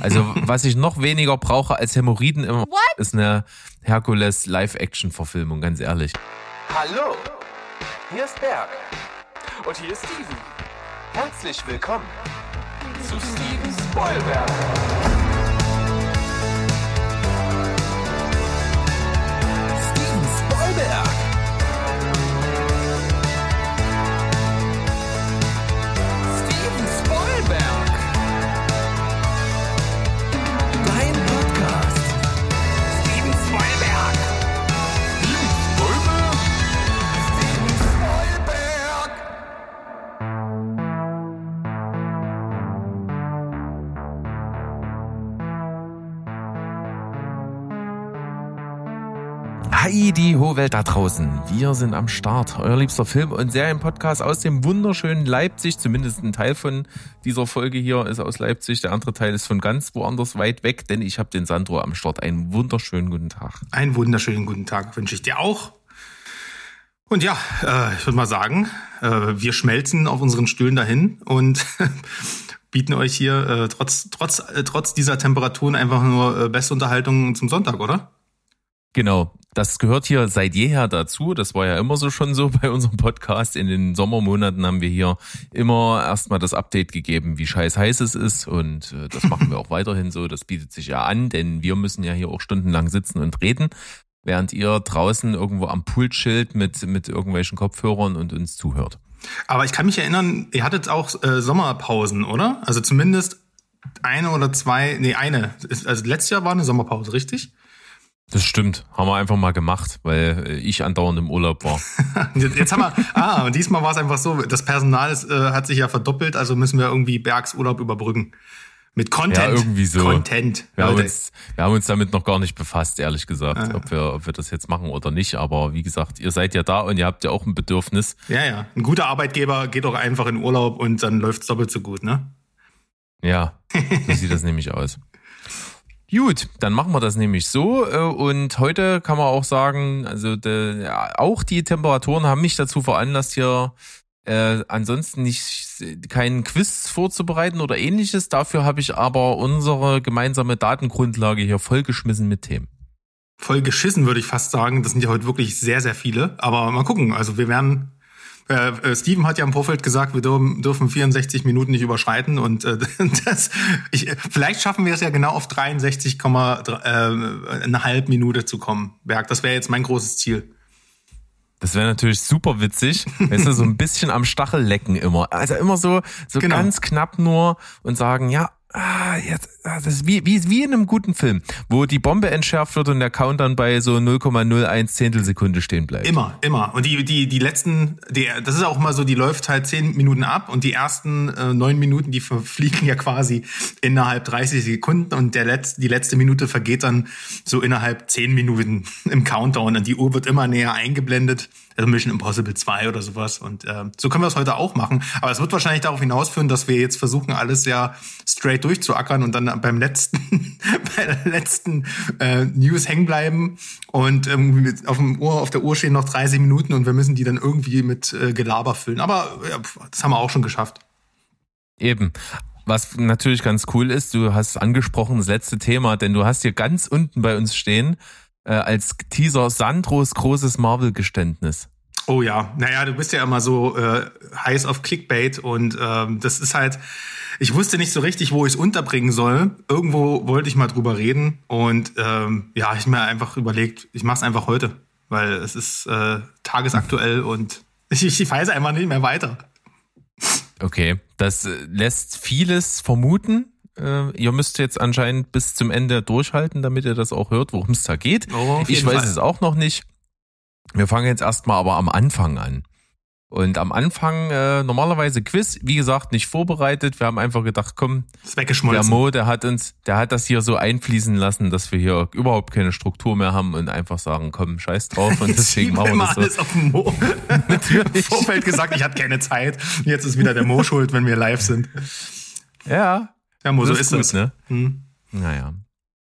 Also was ich noch weniger brauche als Hämorrhoiden immer, ist eine Herkules Live-Action-Verfilmung, ganz ehrlich. Hallo, hier ist Berg. Und hier ist Steven. Herzlich willkommen zu Steven Spoilberg. Hi, die hohe Welt da draußen. Wir sind am Start. Euer liebster Film- und Serienpodcast aus dem wunderschönen Leipzig. Zumindest ein Teil von dieser Folge hier ist aus Leipzig. Der andere Teil ist von ganz woanders weit weg, denn ich habe den Sandro am Start. Einen wunderschönen guten Tag. Einen wunderschönen guten Tag wünsche ich dir auch. Und ja, äh, ich würde mal sagen, äh, wir schmelzen auf unseren Stühlen dahin und bieten euch hier äh, trotz, trotz, äh, trotz dieser Temperaturen einfach nur äh, beste Unterhaltung zum Sonntag, oder? Genau. Das gehört hier seit jeher dazu. Das war ja immer so schon so bei unserem Podcast. In den Sommermonaten haben wir hier immer erstmal das Update gegeben, wie scheiß heiß es ist. Und äh, das machen wir auch weiterhin so. Das bietet sich ja an, denn wir müssen ja hier auch stundenlang sitzen und reden, während ihr draußen irgendwo am Pult chillt mit, mit irgendwelchen Kopfhörern und uns zuhört. Aber ich kann mich erinnern, ihr hattet auch äh, Sommerpausen, oder? Also zumindest eine oder zwei, nee, eine. Also letztes Jahr war eine Sommerpause, richtig? Das stimmt, haben wir einfach mal gemacht, weil äh, ich andauernd im Urlaub war. Jetzt haben wir, ah, und diesmal war es einfach so, das Personal ist, äh, hat sich ja verdoppelt, also müssen wir irgendwie Bergsurlaub überbrücken. Mit Content. Ja, irgendwie so. Content. Wir haben, uns, wir haben uns damit noch gar nicht befasst, ehrlich gesagt, Ah. ob, wir, ob wir das jetzt machen oder nicht. Aber wie gesagt, ihr seid ja da und ihr habt ja auch ein Bedürfnis. Ja, ja. Ein guter Arbeitgeber geht doch einfach in Urlaub und dann läuft's doppelt so gut, ne? Ja, so sieht das nämlich aus. Gut, dann machen wir das nämlich so. äh, Und heute kann man auch sagen, also de, auch die Temperaturen haben mich dazu veranlasst, hier äh, ansonsten nicht keinen Quiz vorzubereiten oder ähnliches. Dafür habe ich aber unsere gemeinsame Datengrundlage hier vollgeschmissen mit Themen. Voll geschissen, würde ich fast sagen. Das sind ja heute wirklich sehr, sehr viele. Aber mal gucken. Also wir werden. Äh, äh, Steven hat ja im Vorfeld gesagt, wir dürfen, dürfen 64 Minuten nicht überschreiten und äh, das, ich, vielleicht schaffen wir es ja genau auf 63, äh, Minute zu kommen. Berg, das wäre jetzt mein großes Ziel. Das wäre natürlich super witzig, weißt du, so ein bisschen am Stachel lecken immer. Also immer so, so Genau. ganz knapp nur und sagen, ja, ah, jetzt, ah, das ist wie, wie, wie in einem guten Film, wo die Bombe entschärft wird und der Countdown bei so 0,01 Zehntelsekunde stehen bleibt. Immer, immer. Und die, die, die letzten, die, das ist auch mal so, die läuft halt zehn Minuten ab und die ersten äh, neun Minuten, die verfliegen ja quasi innerhalb 30 Sekunden und der letzte, die letzte Minute vergeht dann so innerhalb zehn Minuten im Countdown und die Uhr wird immer näher eingeblendet. Also Mission Impossible 2 oder sowas. Und äh, so können wir es heute auch machen. Aber es wird wahrscheinlich darauf hinausführen, dass wir jetzt versuchen, alles ja straight durchzuackern und dann beim letzten, bei der letzten äh, News hängen bleiben und irgendwie auf dem Uhr, auf der Uhr stehen noch 30 Minuten und wir müssen die dann irgendwie mit äh, Gelaber füllen. Aber ja, das haben wir auch schon geschafft. Eben. Was natürlich ganz cool ist, du hast angesprochen das letzte Thema, denn du hast hier ganz unten bei uns stehen, äh, als Teaser Sandros großes Marvel-Geständnis. Oh ja, naja, du bist ja immer so äh, heiß auf Clickbait und ähm, das ist halt, ich wusste nicht so richtig, wo ich es unterbringen soll. Irgendwo wollte ich mal drüber reden und ähm, ja, ich mir einfach überlegt, ich mache es einfach heute, weil es ist äh, tagesaktuell und ich, ich weiß einfach nicht mehr weiter. Okay, das äh, lässt vieles vermuten. Äh, ihr müsst jetzt anscheinend bis zum Ende durchhalten, damit ihr das auch hört, worum es da geht. Oh, ich weiß Fall. es auch noch nicht. Wir fangen jetzt erstmal aber am Anfang an. Und am Anfang äh, normalerweise Quiz, wie gesagt, nicht vorbereitet. Wir haben einfach gedacht, komm, der. Mo, der hat uns, der hat das hier so einfließen lassen, dass wir hier überhaupt keine Struktur mehr haben und einfach sagen, komm, scheiß drauf. Und deswegen machen wir das so. alles auf den Mo. Natürlich. Im Vorfeld gesagt, ich hatte keine Zeit. Jetzt ist wieder der Mo schuld, wenn wir live sind. Ja, Ja, Mo, so ist gut, es. ne? Hm. Naja.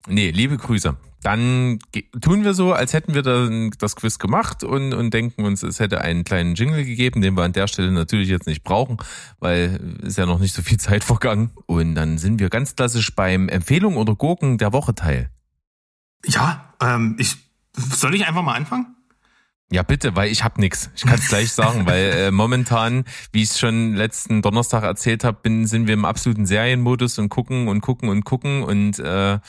Nee, liebe Grüße. Dann tun wir so, als hätten wir dann das Quiz gemacht und, und denken uns, es hätte einen kleinen Jingle gegeben, den wir an der Stelle natürlich jetzt nicht brauchen, weil ist ja noch nicht so viel Zeit vergangen. Und dann sind wir ganz klassisch beim Empfehlung oder Gurken der Woche Teil. Ja, ähm, ich soll ich einfach mal anfangen? Ja, bitte, weil ich hab nix. Ich kann es gleich sagen, weil äh, momentan, wie ich es schon letzten Donnerstag erzählt habe, bin, sind wir im absoluten Serienmodus und gucken und gucken und gucken und äh,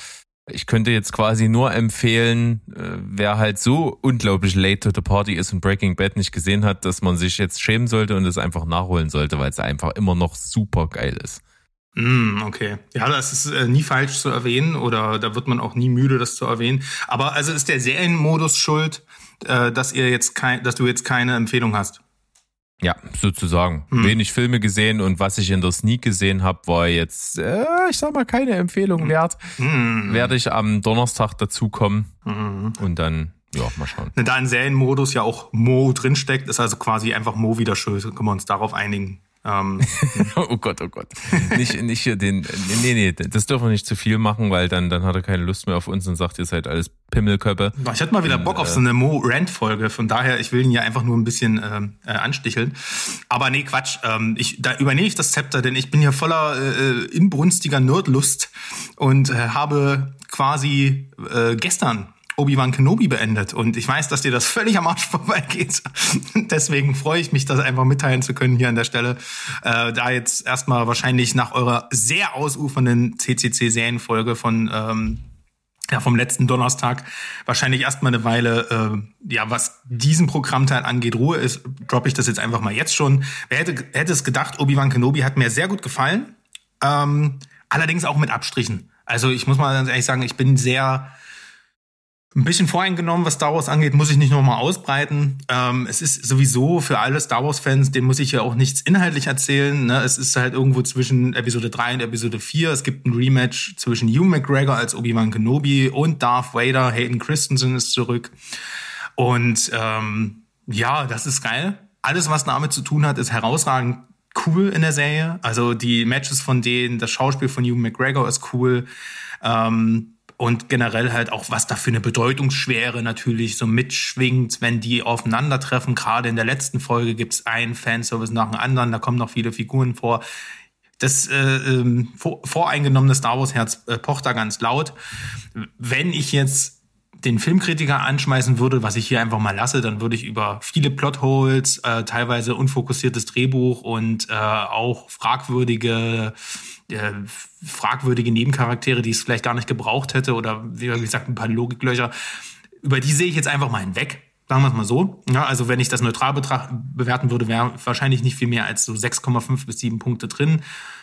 ich könnte jetzt quasi nur empfehlen, äh, wer halt so unglaublich late to the party ist und Breaking Bad nicht gesehen hat, dass man sich jetzt schämen sollte und es einfach nachholen sollte, weil es einfach immer noch super geil ist. Mm, okay. Ja, das ist äh, nie falsch zu erwähnen oder da wird man auch nie müde, das zu erwähnen. Aber also ist der Serienmodus schuld, äh, dass ihr jetzt kein, dass du jetzt keine Empfehlung hast? Ja, sozusagen. Hm. Wenig Filme gesehen und was ich in der Sneak gesehen habe, war jetzt, äh, ich sag mal, keine Empfehlung hm. wert. Hm. Werde ich am Donnerstag dazukommen hm. und dann, ja, mal schauen. Da in Serienmodus ja auch Mo drinsteckt, ist also quasi einfach Mo wieder schön. Können wir uns darauf einigen? Ähm, oh Gott, oh Gott. Nicht, nicht hier den, nee, nee, das dürfen wir nicht zu viel machen, weil dann, dann hat er keine Lust mehr auf uns und sagt, ihr seid alles Pimmelköppe. Ich hätte mal wieder Bock und, auf so eine Mo-Rant-Folge, von daher, ich will ihn ja einfach nur ein bisschen ähm, äh, ansticheln. Aber nee, Quatsch, ähm, ich, da übernehme ich das Zepter, denn ich bin hier voller äh, inbrunstiger Nerdlust und äh, habe quasi äh, gestern Obi-Wan Kenobi beendet. Und ich weiß, dass dir das völlig am Arsch vorbeigeht. Deswegen freue ich mich, das einfach mitteilen zu können hier an der Stelle. Äh, da jetzt erstmal wahrscheinlich nach eurer sehr ausufernden CCC-Serienfolge von ähm, ja, vom letzten Donnerstag wahrscheinlich erstmal eine Weile, äh, ja, was diesen Programmteil angeht, Ruhe ist, droppe ich das jetzt einfach mal jetzt schon. Wer hätte, hätte es gedacht, Obi-Wan Kenobi hat mir sehr gut gefallen. Ähm, allerdings auch mit Abstrichen. Also ich muss mal ganz ehrlich sagen, ich bin sehr ein bisschen voreingenommen, was Star Wars angeht, muss ich nicht nochmal ausbreiten. Ähm, es ist sowieso für alle Star Wars-Fans, denen muss ich ja auch nichts inhaltlich erzählen. Ne? Es ist halt irgendwo zwischen Episode 3 und Episode 4. Es gibt ein Rematch zwischen Hugh McGregor als Obi-Wan Kenobi und Darth Vader. Hayden Christensen ist zurück. Und ähm, ja, das ist geil. Alles, was damit zu tun hat, ist herausragend cool in der Serie. Also die Matches von denen, das Schauspiel von Hugh McGregor ist cool. Ähm, und generell halt auch, was da für eine Bedeutungsschwere natürlich so mitschwingt, wenn die aufeinandertreffen. Gerade in der letzten Folge gibt's einen Fanservice nach dem anderen, da kommen noch viele Figuren vor. Das äh, ähm, voreingenommene Star Wars Herz äh, pocht da ganz laut. Wenn ich jetzt den Filmkritiker anschmeißen würde, was ich hier einfach mal lasse, dann würde ich über viele Plotholes, äh, teilweise unfokussiertes Drehbuch und äh, auch fragwürdige äh, fragwürdige Nebencharaktere, die es vielleicht gar nicht gebraucht hätte oder wie gesagt ein paar Logiklöcher. Über die sehe ich jetzt einfach mal hinweg. Sagen wir es mal so. Ja, also wenn ich das neutral bewerten würde, wäre wahrscheinlich nicht viel mehr als so 6,5 bis 7 Punkte drin.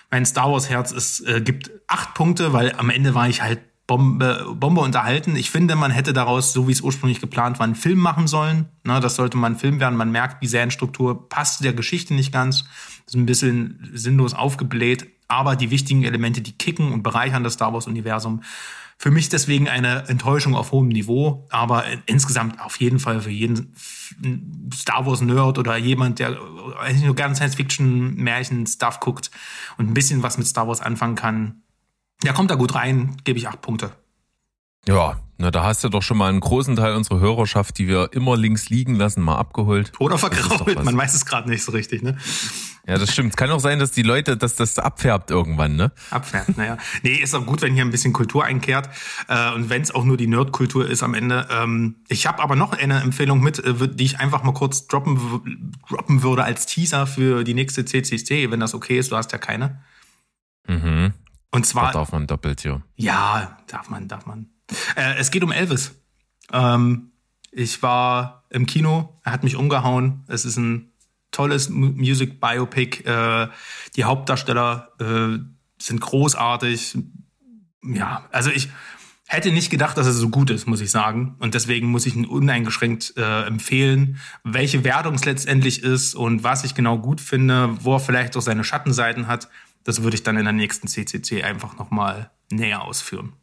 Mein Star Wars Herz ist, äh, gibt 8 Punkte, weil am Ende war ich halt Bombe, Bombe unterhalten. Ich finde, man hätte daraus, so wie es ursprünglich geplant war, einen Film machen sollen. Na, das sollte mal ein Film werden. Man merkt, die Serienstruktur passt der Geschichte nicht ganz. Ist ein bisschen sinnlos aufgebläht aber die wichtigen Elemente, die kicken und bereichern das Star Wars-Universum. Für mich deswegen eine Enttäuschung auf hohem Niveau, aber insgesamt auf jeden Fall für jeden Star Wars-Nerd oder jemand, der nur gerne Science-Fiction, Märchen, Stuff guckt und ein bisschen was mit Star Wars anfangen kann. Der kommt da gut rein, gebe ich acht Punkte. Ja, na, da hast du doch schon mal einen großen Teil unserer Hörerschaft, die wir immer links liegen lassen, mal abgeholt. Oder vergrault, man weiß es gerade nicht so richtig, ne? Ja, das stimmt. Es kann auch sein, dass die Leute, dass das abfärbt irgendwann, ne? Abfärbt, naja. Nee, ist auch gut, wenn hier ein bisschen Kultur einkehrt. Äh, und wenn es auch nur die Nerdkultur ist am Ende. Ähm, ich habe aber noch eine Empfehlung mit, äh, die ich einfach mal kurz droppen, droppen würde als Teaser für die nächste CCC, wenn das okay ist. Du hast ja keine. Mhm. Und zwar. Da darf man doppelt, ja. Ja, darf man, darf man. Äh, es geht um Elvis. Ähm, ich war im Kino, er hat mich umgehauen. Es ist ein tolles Music Biopic. Äh, die Hauptdarsteller äh, sind großartig. Ja, also ich hätte nicht gedacht, dass er so gut ist, muss ich sagen. Und deswegen muss ich ihn uneingeschränkt äh, empfehlen. Welche Wertung es letztendlich ist und was ich genau gut finde, wo er vielleicht auch seine Schattenseiten hat, das würde ich dann in der nächsten CCC einfach nochmal näher ausführen.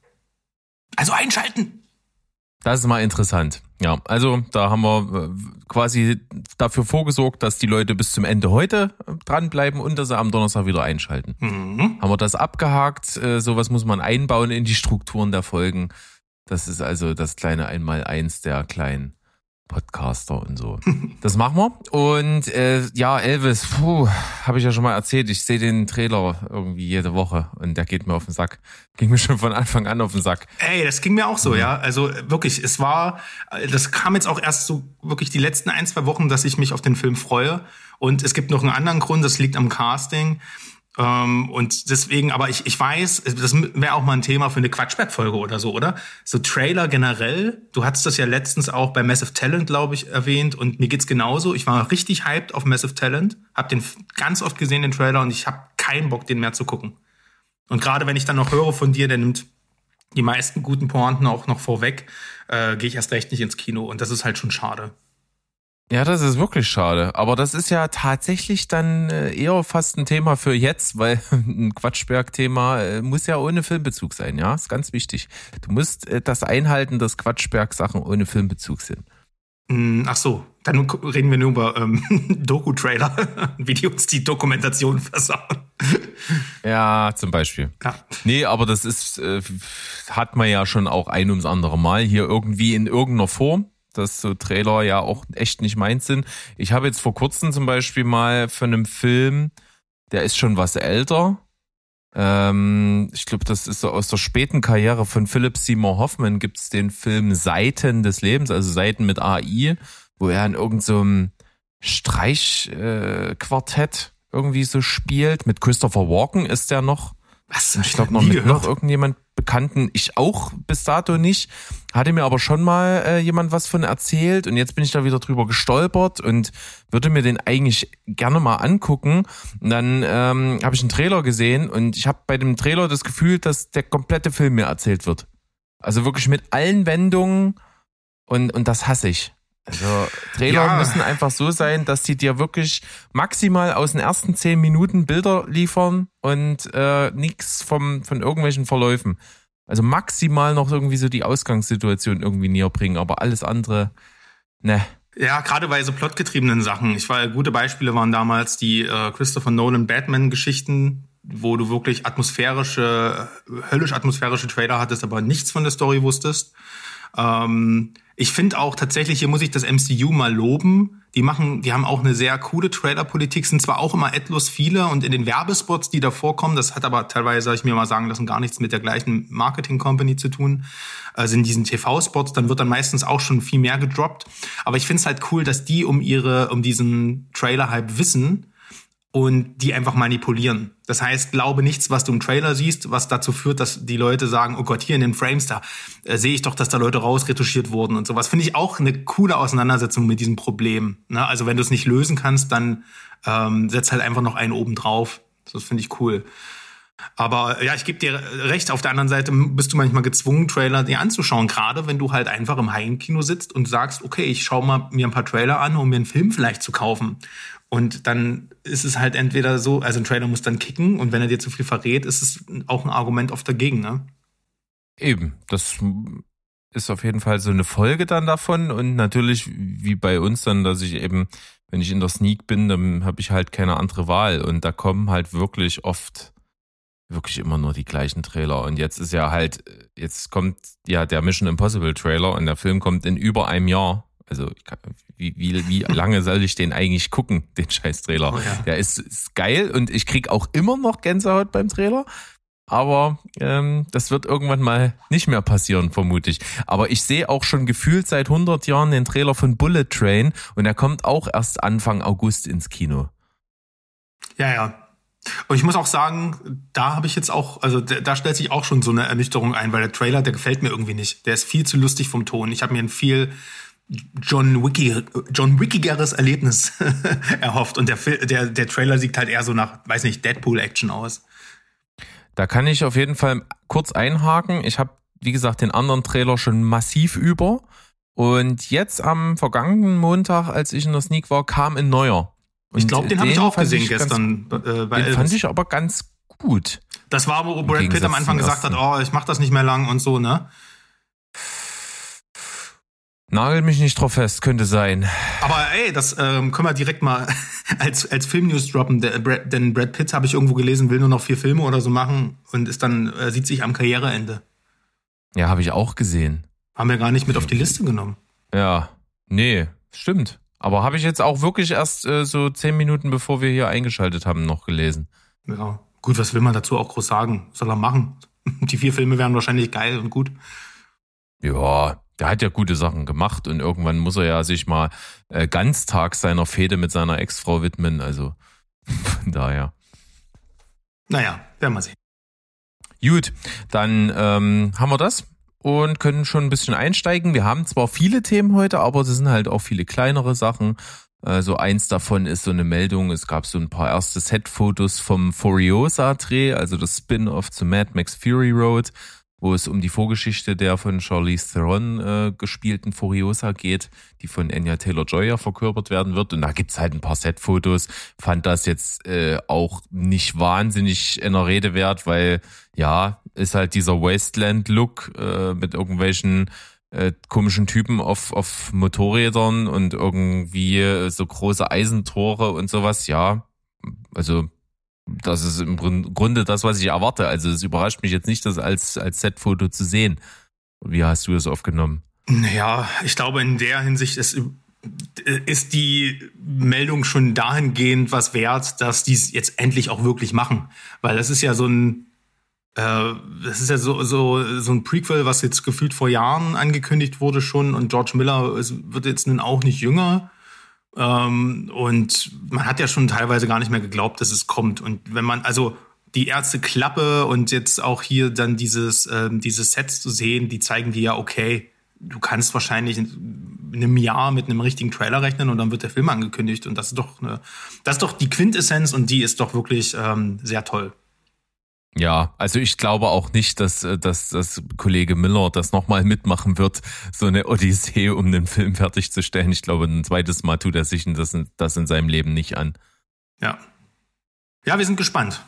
Also einschalten! Das ist mal interessant. Ja, also da haben wir äh, quasi dafür vorgesorgt, dass die Leute bis zum Ende heute äh, dranbleiben und dass sie am Donnerstag wieder einschalten. Mhm. Haben wir das abgehakt? Äh, sowas muss man einbauen in die Strukturen der Folgen. Das ist also das kleine Einmaleins der kleinen Podcaster und so. Das machen wir. Und äh, ja, Elvis, puh, habe ich ja schon mal erzählt. Ich sehe den Trailer irgendwie jede Woche und der geht mir auf den Sack. Ging mir schon von Anfang an auf den Sack. Ey, das ging mir auch so, ja. Also äh, wirklich, es war, das kam jetzt auch erst so wirklich die letzten ein, zwei Wochen, dass ich mich auf den Film freue. Und es gibt noch einen anderen Grund, das liegt am Casting. Ähm, und deswegen, aber ich, ich weiß, das wäre auch mal ein Thema für eine Quatschberg-Folge oder so, oder? So Trailer generell. Du hattest das ja letztens auch bei Massive Talent, glaube ich, erwähnt. Und mir geht's genauso. Ich war richtig hyped auf Massive Talent. Hab den ganz oft gesehen, den Trailer, und ich habe keinen Bock, den mehr zu gucken. Und gerade wenn ich dann noch höre von dir, der nimmt die meisten guten Pointen auch noch vorweg, äh, gehe ich erst recht nicht ins Kino. Und das ist halt schon schade. Ja, das ist wirklich schade. Aber das ist ja tatsächlich dann äh, eher fast ein Thema für jetzt, weil ein Quatschberg-Thema äh, muss ja ohne Filmbezug sein, ja? Ist ganz wichtig. Du musst äh, das einhalten, dass Quatschberg-Sachen ohne Filmbezug sind. Mm, Ach so, dann reden wir nur über ähm, Doku-Trailer, wie die uns die Dokumentation versauen. Ja, zum Beispiel. Ja. Nee, aber das ist, äh, hat man ja schon auch ein ums andere Mal hier irgendwie in irgendeiner Form, dass so Trailer ja auch echt nicht meins sind. Ich habe jetzt vor kurzem zum Beispiel mal von einem Film, der ist schon was älter. Ähm, ich glaube, das ist so aus der späten Karriere von Philip Seymour Hoffman gibt's den Film Seiten des Lebens, also Seiten mit AI, wo er in irgendeinem so Streichquartett äh, irgendwie so spielt. Mit Christopher Walken ist der noch. Was? Ich glaube noch mit noch irgendjemand Bekannten. Ich auch bis dato nicht. Hatte mir aber schon mal äh, jemand was von erzählt und jetzt bin ich da wieder drüber gestolpert und würde mir den eigentlich gerne mal angucken. Und dann ähm, habe ich einen Trailer gesehen und ich habe bei dem Trailer das Gefühl, dass der komplette Film mir erzählt wird. Also wirklich mit allen Wendungen und, und das hasse ich. Also Trailer Ja. müssen einfach so sein, dass die dir wirklich maximal aus den ersten zehn Minuten Bilder liefern und äh, nichts vom von irgendwelchen Verläufen. Also maximal noch irgendwie so die Ausgangssituation irgendwie näher bringen, aber alles andere, ne. Ja, gerade bei so plotgetriebenen Sachen. Ich war gute Beispiele waren damals die äh, Christopher Nolan Batman Geschichten, wo du wirklich atmosphärische, höllisch atmosphärische Trailer hattest, aber nichts von der Story wusstest. Ähm, ich finde auch tatsächlich, hier muss ich das MCU mal loben. Die machen, die haben auch eine sehr coole Trailer-Politik, sind zwar auch immer etlos viele und in den Werbespots, die da vorkommen, das hat aber teilweise, hab ich mir mal sagen lassen, gar nichts mit der gleichen Marketing-Company zu tun, also in diesen TV-Spots, dann wird dann meistens auch schon viel mehr gedroppt. Aber ich finde es halt cool, dass die um ihre, um diesen Trailer-Hype wissen und die einfach manipulieren. Das heißt, glaube nichts, was du im Trailer siehst, was dazu führt, dass die Leute sagen, oh Gott, hier in den Frames, da äh, sehe ich doch, dass da Leute rausretuschiert wurden und sowas. Finde ich auch eine coole Auseinandersetzung mit diesem Problem. Ne? Also wenn du es nicht lösen kannst, dann ähm, setz halt einfach noch einen oben drauf. Das finde ich cool. Aber ja, ich gebe dir recht. Auf der anderen Seite bist du manchmal gezwungen, Trailer dir anzuschauen. Gerade wenn du halt einfach im Heimkino sitzt und sagst, okay, ich schaue mal mir ein paar Trailer an, um mir einen Film vielleicht zu kaufen. Und dann ist es halt entweder so, also ein Trailer muss dann kicken und wenn er dir zu viel verrät, ist es auch ein Argument oft dagegen, ne? Eben, das ist auf jeden Fall so eine Folge dann davon und natürlich wie bei uns dann, dass ich eben, wenn ich in der Sneak bin, dann habe ich halt keine andere Wahl und da kommen halt wirklich oft wirklich immer nur die gleichen Trailer und jetzt ist ja halt, jetzt kommt ja der Mission Impossible Trailer und der Film kommt in über einem Jahr. Also kann- wie, wie, wie lange soll ich den eigentlich gucken, den scheiß Trailer? Oh ja. Der ist, ist geil und ich krieg auch immer noch Gänsehaut beim Trailer. Aber ähm, das wird irgendwann mal nicht mehr passieren, vermute ich. Aber ich sehe auch schon gefühlt seit 100 Jahren den Trailer von Bullet Train und er kommt auch erst Anfang August ins Kino. Ja, ja. Und ich muss auch sagen, da habe ich jetzt auch, also da stellt sich auch schon so eine Ernüchterung ein, weil der Trailer, der gefällt mir irgendwie nicht. Der ist viel zu lustig vom Ton. Ich habe mir ein viel John Wiki, John Wickigeres Erlebnis erhofft. Und der, der, der Trailer sieht halt eher so nach, weiß nicht, Deadpool-Action aus. Da kann ich auf jeden Fall kurz einhaken. Ich habe, wie gesagt, den anderen Trailer schon massiv über. Und jetzt am vergangenen Montag, als ich in der Sneak war, kam ein neuer. Und Ich glaube, den habe ich auch gesehen ganz- gestern äh, bei Den fand ich aber ganz gut. Das war, wo Brad Pitt am Anfang gesagt hat, oh, ich mach das nicht mehr lang und so, ne? Nagel mich nicht drauf fest, könnte sein. Aber ey, das ähm, können wir direkt mal als, als Filmnews droppen. Der, Brad, denn Brad Pitt, habe ich irgendwo gelesen, will nur noch vier Filme oder so machen und ist dann, äh, sieht sich am Karriereende. Ja, habe ich auch gesehen. Haben wir gar nicht mit auf die Liste genommen. Ja, nee, stimmt. Aber habe ich jetzt auch wirklich erst äh, so zehn Minuten bevor wir hier eingeschaltet haben noch gelesen. Ja, gut, was will man dazu auch groß sagen? Soll er machen? Die vier Filme wären wahrscheinlich geil und gut. Ja, der hat ja gute Sachen gemacht und irgendwann muss er ja sich mal äh, ganztags seiner Fehde mit seiner Ex-Frau widmen. Also von daher. Naja, werden wir sehen. Gut, dann ähm, haben wir das und können schon ein bisschen einsteigen. Wir haben zwar viele Themen heute, aber es sind halt auch viele kleinere Sachen. Also eins davon ist so eine Meldung, es gab so ein paar erste Set-Fotos vom Furiosa-Dreh, also das Spin-off zu Mad Max Fury Road wo es um die Vorgeschichte der von Charlize Theron äh, gespielten Furiosa geht, die von Anya Taylor-Joy verkörpert werden wird. Und da gibt's halt ein paar Set-Fotos. Fand das jetzt äh, auch nicht wahnsinnig in der Rede wert, weil ja, ist halt dieser Wasteland-Look äh, mit irgendwelchen äh, komischen Typen auf, auf Motorrädern und irgendwie äh, so große Eisentore und sowas. Ja, also das ist im Grunde das, was ich erwarte. Also es überrascht mich jetzt nicht, das als, als Set-Foto zu sehen. Wie hast du das aufgenommen? Naja, ich glaube, in der Hinsicht ist, ist die Meldung schon dahingehend was wert, dass die es jetzt endlich auch wirklich machen. Weil das ist ja so ein, äh, das ist ja so, so, so ein Prequel, was jetzt gefühlt vor Jahren angekündigt wurde schon und George Miller wird jetzt nun auch nicht jünger. Ähm, und man hat ja schon teilweise gar nicht mehr geglaubt, dass es kommt. Und wenn man, also die erste Klappe und jetzt auch hier dann dieses, ähm, dieses Sets zu sehen, die zeigen dir ja, okay, du kannst wahrscheinlich in einem Jahr mit einem richtigen Trailer rechnen und dann wird der Film angekündigt. Und das ist doch eine, das ist doch die Quintessenz und die ist doch wirklich ähm, sehr toll. Ja, also ich glaube auch nicht, dass, äh, dass, dass Kollege Miller das nochmal mitmachen wird, so eine Odyssee, um den Film fertigzustellen. Ich glaube, ein zweites Mal tut er sich das, das in seinem Leben nicht an. Ja. Ja, wir sind gespannt.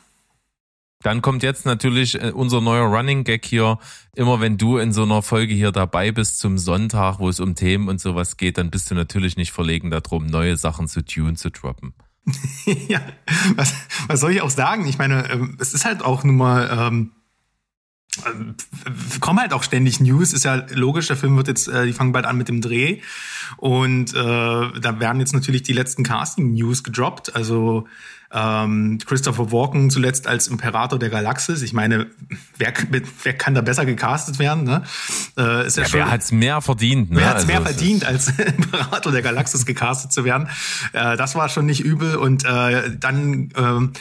Dann kommt jetzt natürlich äh, unser neuer Running Gag hier. Immer wenn du in so einer Folge hier dabei bist zum Sonntag, wo es um Themen und sowas geht, dann bist du natürlich nicht verlegen darum, neue Sachen zu tun zu droppen. ja, was, was soll ich auch sagen? Ich meine, ähm, es ist halt auch nun mal, ähm, äh, kommen halt auch ständig News, ist ja logisch, der Film wird jetzt, äh, die fangen bald an mit dem Dreh und äh, da werden jetzt natürlich die letzten Casting-News gedroppt, also ähm, Christopher Walken zuletzt als Imperator der Galaxis. Ich meine, wer, wer kann da besser gecastet werden? Ne? Äh, ist ja, ja schon, wer hat's mehr verdient? Ne? Wer hat's also, mehr verdient, als Imperator der Galaxis gecastet zu werden? Äh, das war schon nicht übel. Und äh, dann äh,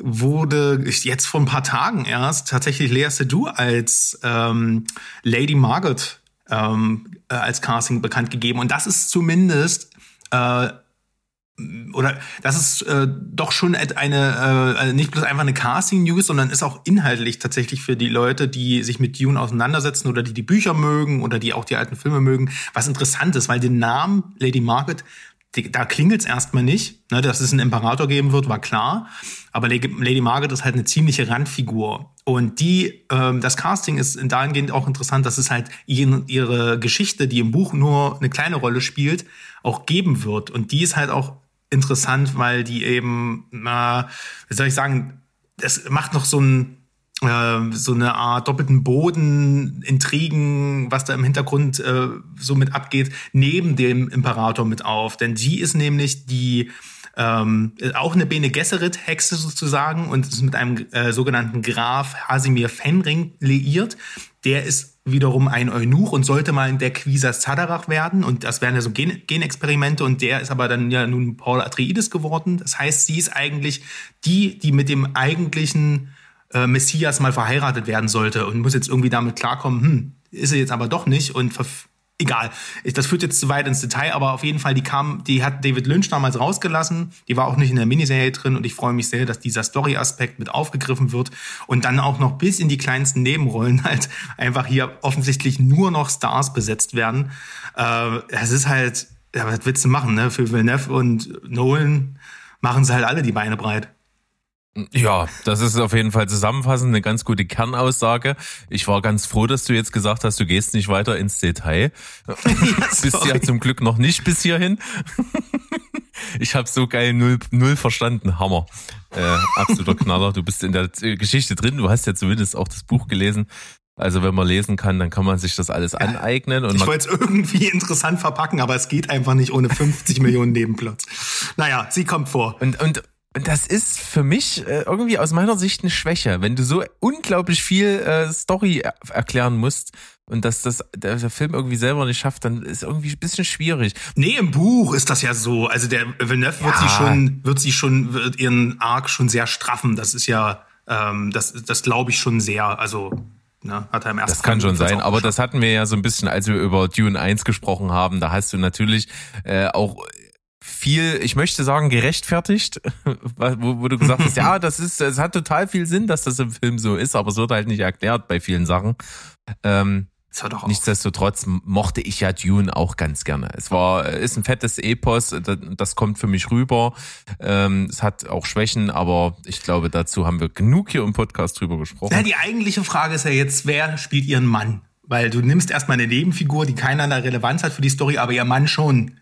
wurde jetzt vor ein paar Tagen erst tatsächlich Lea Seydoux als ähm, Lady Margaret ähm, äh, als Casting bekannt gegeben. Und das ist zumindest äh, oder das ist äh, doch schon eine äh, nicht bloß einfach eine Casting News, sondern ist auch inhaltlich tatsächlich für die Leute, die sich mit Dune auseinandersetzen oder die die Bücher mögen oder die auch die alten Filme mögen, was interessant ist, weil den Namen Lady Margaret die, da klingelt's erstmal nicht, ne, dass es einen Imperator geben wird, war klar. Aber Lady Margaret ist halt eine ziemliche Randfigur. Und die, ähm, das Casting ist dahingehend auch interessant, dass es halt ihre, Geschichte, die im Buch nur eine kleine Rolle spielt, auch geben wird. Und die ist halt auch interessant, weil die eben, äh, wie soll ich sagen, es macht noch so ein äh, so eine Art doppelten Boden, Intrigen, was da im Hintergrund äh, so mit abgeht, neben dem Imperator mit auf. Denn sie ist nämlich die ähm, auch eine Bene Gesserit-Hexe sozusagen und ist mit einem äh, sogenannten Graf Hasimir Fenring liiert. Der ist wiederum ein Eunuch und sollte mal der Quisas Zadarach werden. Und das wären ja so Gen Genexperimente. Und der ist aber dann ja nun Paul Atreides geworden. Das heißt, sie ist eigentlich die, die mit dem eigentlichen äh, Messias mal verheiratet werden sollte und muss jetzt irgendwie damit klarkommen, hm, ist er jetzt aber doch nicht und egal. Das führt jetzt zu weit ins Detail, aber auf jeden Fall, die kam, die hat David Lynch damals rausgelassen. Die war auch nicht in der Miniserie drin und ich freue mich sehr, dass dieser Story-Aspekt mit aufgegriffen wird und dann auch noch bis in die kleinsten Nebenrollen halt einfach hier offensichtlich nur noch Stars besetzt werden. Äh, es ist halt, ja, was willst du machen, ne? Für Villeneuve und Nolan machen sie halt alle die Beine breit. Ja, das ist auf jeden Fall zusammenfassend eine ganz gute Kernaussage. Ich war ganz froh, dass du jetzt gesagt hast, du gehst nicht weiter ins Detail. Bist ja zum Glück noch nicht bis hierhin. ich habe so geil null, null verstanden. Hammer. Äh, absoluter Knaller. Du bist in der Geschichte drin. Du hast ja zumindest auch das Buch gelesen. Also wenn man lesen kann, dann kann man sich das alles aneignen. Und ich wollte es irgendwie interessant verpacken, aber es geht einfach nicht ohne 50 Millionen Nebenplots. Naja, sie kommt vor. Und, und das ist für mich äh, irgendwie aus meiner Sicht eine Schwäche, wenn du so unglaublich viel äh, Story er erklären musst und dass das der, der Film irgendwie selber nicht schafft, dann ist irgendwie ein bisschen schwierig. Nee, im Buch ist das ja so. Also der Villeneuve wird sie schon, wird sie schon, wird ihren Arc schon sehr straffen. Das ist ja, ähm, das, das glaube ich schon sehr. Also Ne, hat er im ersten das kann schon sein, aber das hatten wir ja so ein bisschen, als wir über Dune 1 gesprochen haben. Da hast du natürlich äh, auch viel, ich möchte sagen, gerechtfertigt, wo, wo du gesagt hast, ja, das ist, es hat total viel Sinn, dass das im Film so ist, aber es wird halt nicht erklärt bei vielen Sachen. Ähm, Nichtsdestotrotz mochte ich ja Dune auch ganz gerne. Es war, ist ein fettes Epos, das kommt für mich rüber. Ähm, es hat auch Schwächen, aber ich glaube, dazu haben wir genug hier im Podcast drüber gesprochen. Ja, die eigentliche Frage ist ja jetzt, wer spielt ihren Mann? Weil du nimmst erstmal eine Nebenfigur, die keinerlei Relevanz hat für die Story, aber ihr Mann schon.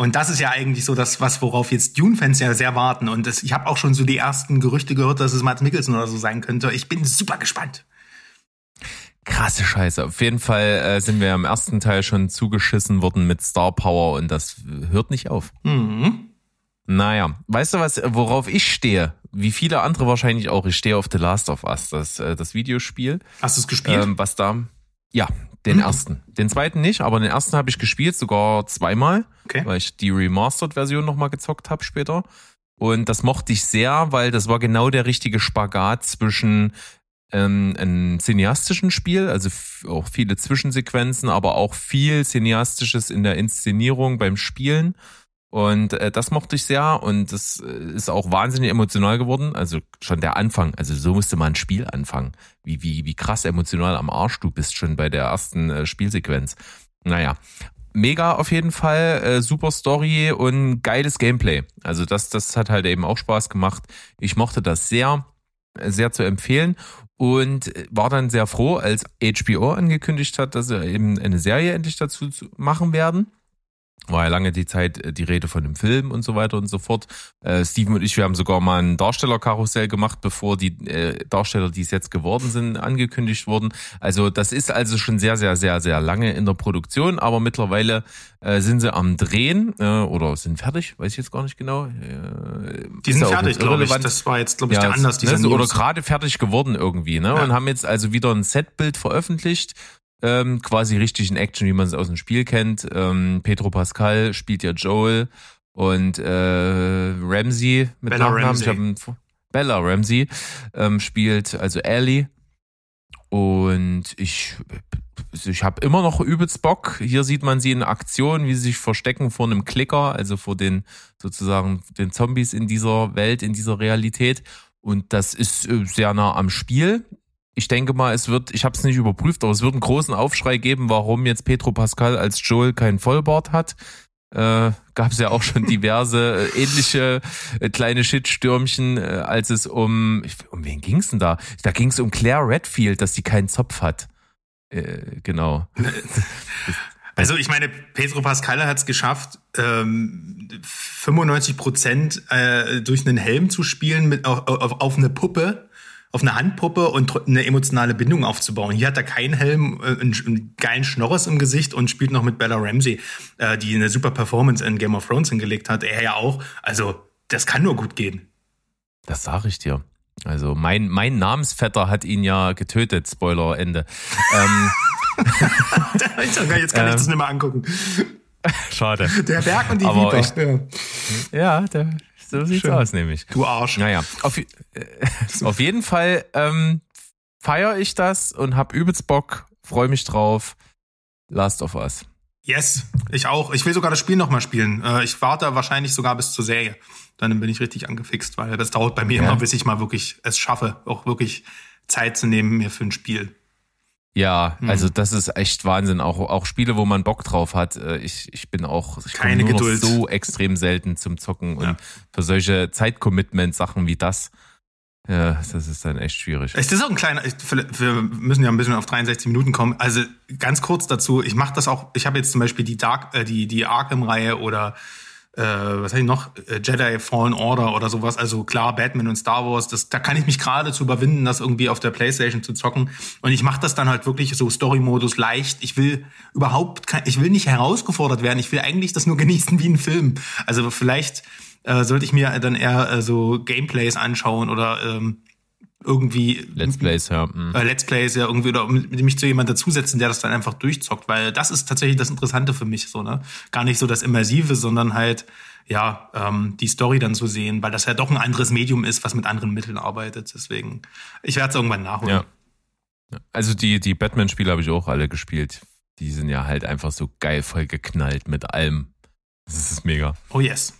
Und das ist ja eigentlich so das, was worauf jetzt Dune-Fans ja sehr warten. Und das, ich habe auch schon so die ersten Gerüchte gehört, dass es Matt Mickelson oder so sein könnte. Ich bin super gespannt. Krasse Scheiße. Auf jeden Fall äh, sind wir im ersten Teil schon zugeschissen worden mit Star Power und das hört nicht auf. Mhm. Naja, weißt du was, worauf ich stehe? Wie viele andere wahrscheinlich auch. Ich stehe auf The Last of Us, das, äh, das Videospiel. Hast du es gespielt? Ähm, was da, ja, den mhm. ersten. Den zweiten nicht, aber den ersten habe ich gespielt, sogar zweimal, okay. weil ich die Remastered-Version nochmal gezockt habe später. Und das mochte ich sehr, weil das war genau der richtige Spagat zwischen ähm, einem cineastischen Spiel, also auch viele Zwischensequenzen, aber auch viel cineastisches in der Inszenierung beim Spielen und äh, das mochte ich sehr und das äh, ist auch wahnsinnig emotional geworden. Also schon der Anfang, also so musste man ein Spiel anfangen. Wie, wie, wie krass emotional am Arsch du bist schon bei der ersten äh, Spielsequenz. Naja, mega auf jeden Fall, äh, super Story und geiles Gameplay. Also das, das hat halt eben auch Spaß gemacht. Ich mochte das sehr, sehr zu empfehlen und war dann sehr froh, als HBO angekündigt hat, dass sie eben eine Serie endlich dazu machen werden war ja lange die Zeit äh, die Rede von dem Film und so weiter und so fort. Äh, Steven und ich, wir haben sogar mal ein Darstellerkarussell gemacht, bevor die äh, Darsteller, die es jetzt geworden sind, angekündigt wurden. Also das ist also schon sehr, sehr, sehr, sehr lange in der Produktion, aber mittlerweile äh, sind sie am Drehen äh, oder sind fertig, weiß ich jetzt gar nicht genau. Äh, die sind fertig, glaube ich. Das war jetzt, glaube ich, ja, der Anlass dieser ne, Oder gerade fertig geworden irgendwie, ne? Ja. Und haben jetzt also wieder ein Setbild veröffentlicht ähm, quasi richtig in Action, wie man es aus dem Spiel kennt. Ähm, Pedro Pascal spielt ja Joel und äh, Ramsey mit Bella Nachnamen. Ramsey. Ich Bella Ramsey ähm, spielt also Ellie. Und ich, ich habe immer noch übelst Bock. Hier sieht man sie in Aktion, wie sie sich verstecken vor einem Klicker, also vor den sozusagen den Zombies in dieser Welt, in dieser Realität. Und das ist äh, sehr nah am Spiel ich denke mal, es wird, ich habe es nicht überprüft, aber es wird einen großen Aufschrei geben, warum jetzt Petro Pascal als Joel kein Vollbart hat. Äh, Gab es ja auch schon diverse äh, ähnliche äh, kleine Shitstürmchen, äh, als es um, um wen ging's denn da? Da ging's um Claire Redfield, dass sie keinen Zopf hat. Äh, genau. Also ich meine, Petro Pascal hat es geschafft, ähm, 95 Prozent äh, durch einen Helm zu spielen mit auf, auf, auf eine Puppe auf eine Handpuppe und eine emotionale Bindung aufzubauen. Hier hat er keinen Helm, äh, einen, geilen Schnorres im Gesicht und spielt noch mit Bella Ramsey, äh, die eine super Performance in Game of Thrones hingelegt hat. Er ja auch. Also, das kann nur gut gehen. Das sage ich dir. Also mein, mein Namensvetter hat ihn ja getötet, Spoiler Ende. ähm, Jetzt kann ich das nicht mehr angucken. Schade. Der Berg und die Aber Viper. Ich, ja, der, so sieht's Schön. aus, nämlich. Du Arsch. Naja, auf, äh, auf jeden Fall ähm, feiere ich das und hab übelst Bock, freue mich drauf. Last of Us. Yes, ich auch. Ich will sogar das Spiel nochmal spielen. Äh, ich warte wahrscheinlich sogar bis zur Serie. Dann bin ich richtig angefixt, weil das dauert bei mir ja. immer, bis ich mal wirklich es schaffe, auch wirklich Zeit zu nehmen mir für ein Spiel. Ja, hm. also das ist echt Wahnsinn. Auch, auch Spiele, wo man Bock drauf hat. Äh, ich, ich bin auch ich Keine Geduld. so extrem selten zum Zocken. Und ja. für solche Zeit-Commitment-Sachen wie das Ja, das ist dann echt schwierig. Es ist auch ein kleiner, wir müssen ja ein bisschen auf 63 Minuten kommen. Also ganz kurz dazu, ich mache das auch, ich habe jetzt zum Beispiel die Dark, äh, die, die Arkham-Reihe oder äh, was habe ich noch? Äh, Jedi Fallen Order oder sowas. Also klar, Batman und Star Wars, das, da kann ich mich gerade zu überwinden, das irgendwie auf der Playstation zu zocken. Und ich mache das dann halt wirklich so Story-Modus leicht. Ich will überhaupt, kein, ich will nicht herausgefordert werden. Ich will eigentlich das nur genießen wie ein Film. Also vielleicht äh, sollte ich mir dann eher äh, so Gameplays anschauen oder ähm, irgendwie Let's Plays, ja. Mhm. Äh, Let's Plays ja irgendwie oder mich zu jemand dazusetzen, der das dann einfach durchzockt, weil das ist tatsächlich das Interessante für mich so, ne? Gar nicht so das Immersive, sondern halt ja, ähm, die Story dann zu sehen, weil das ja doch ein anderes Medium ist, was mit anderen Mitteln arbeitet. Deswegen, ich werde es irgendwann nachholen. Ja. Also die, die Batman-Spiele habe ich auch alle gespielt. Die sind ja halt einfach so geil voll geknallt mit allem. Das ist mega. Oh yes.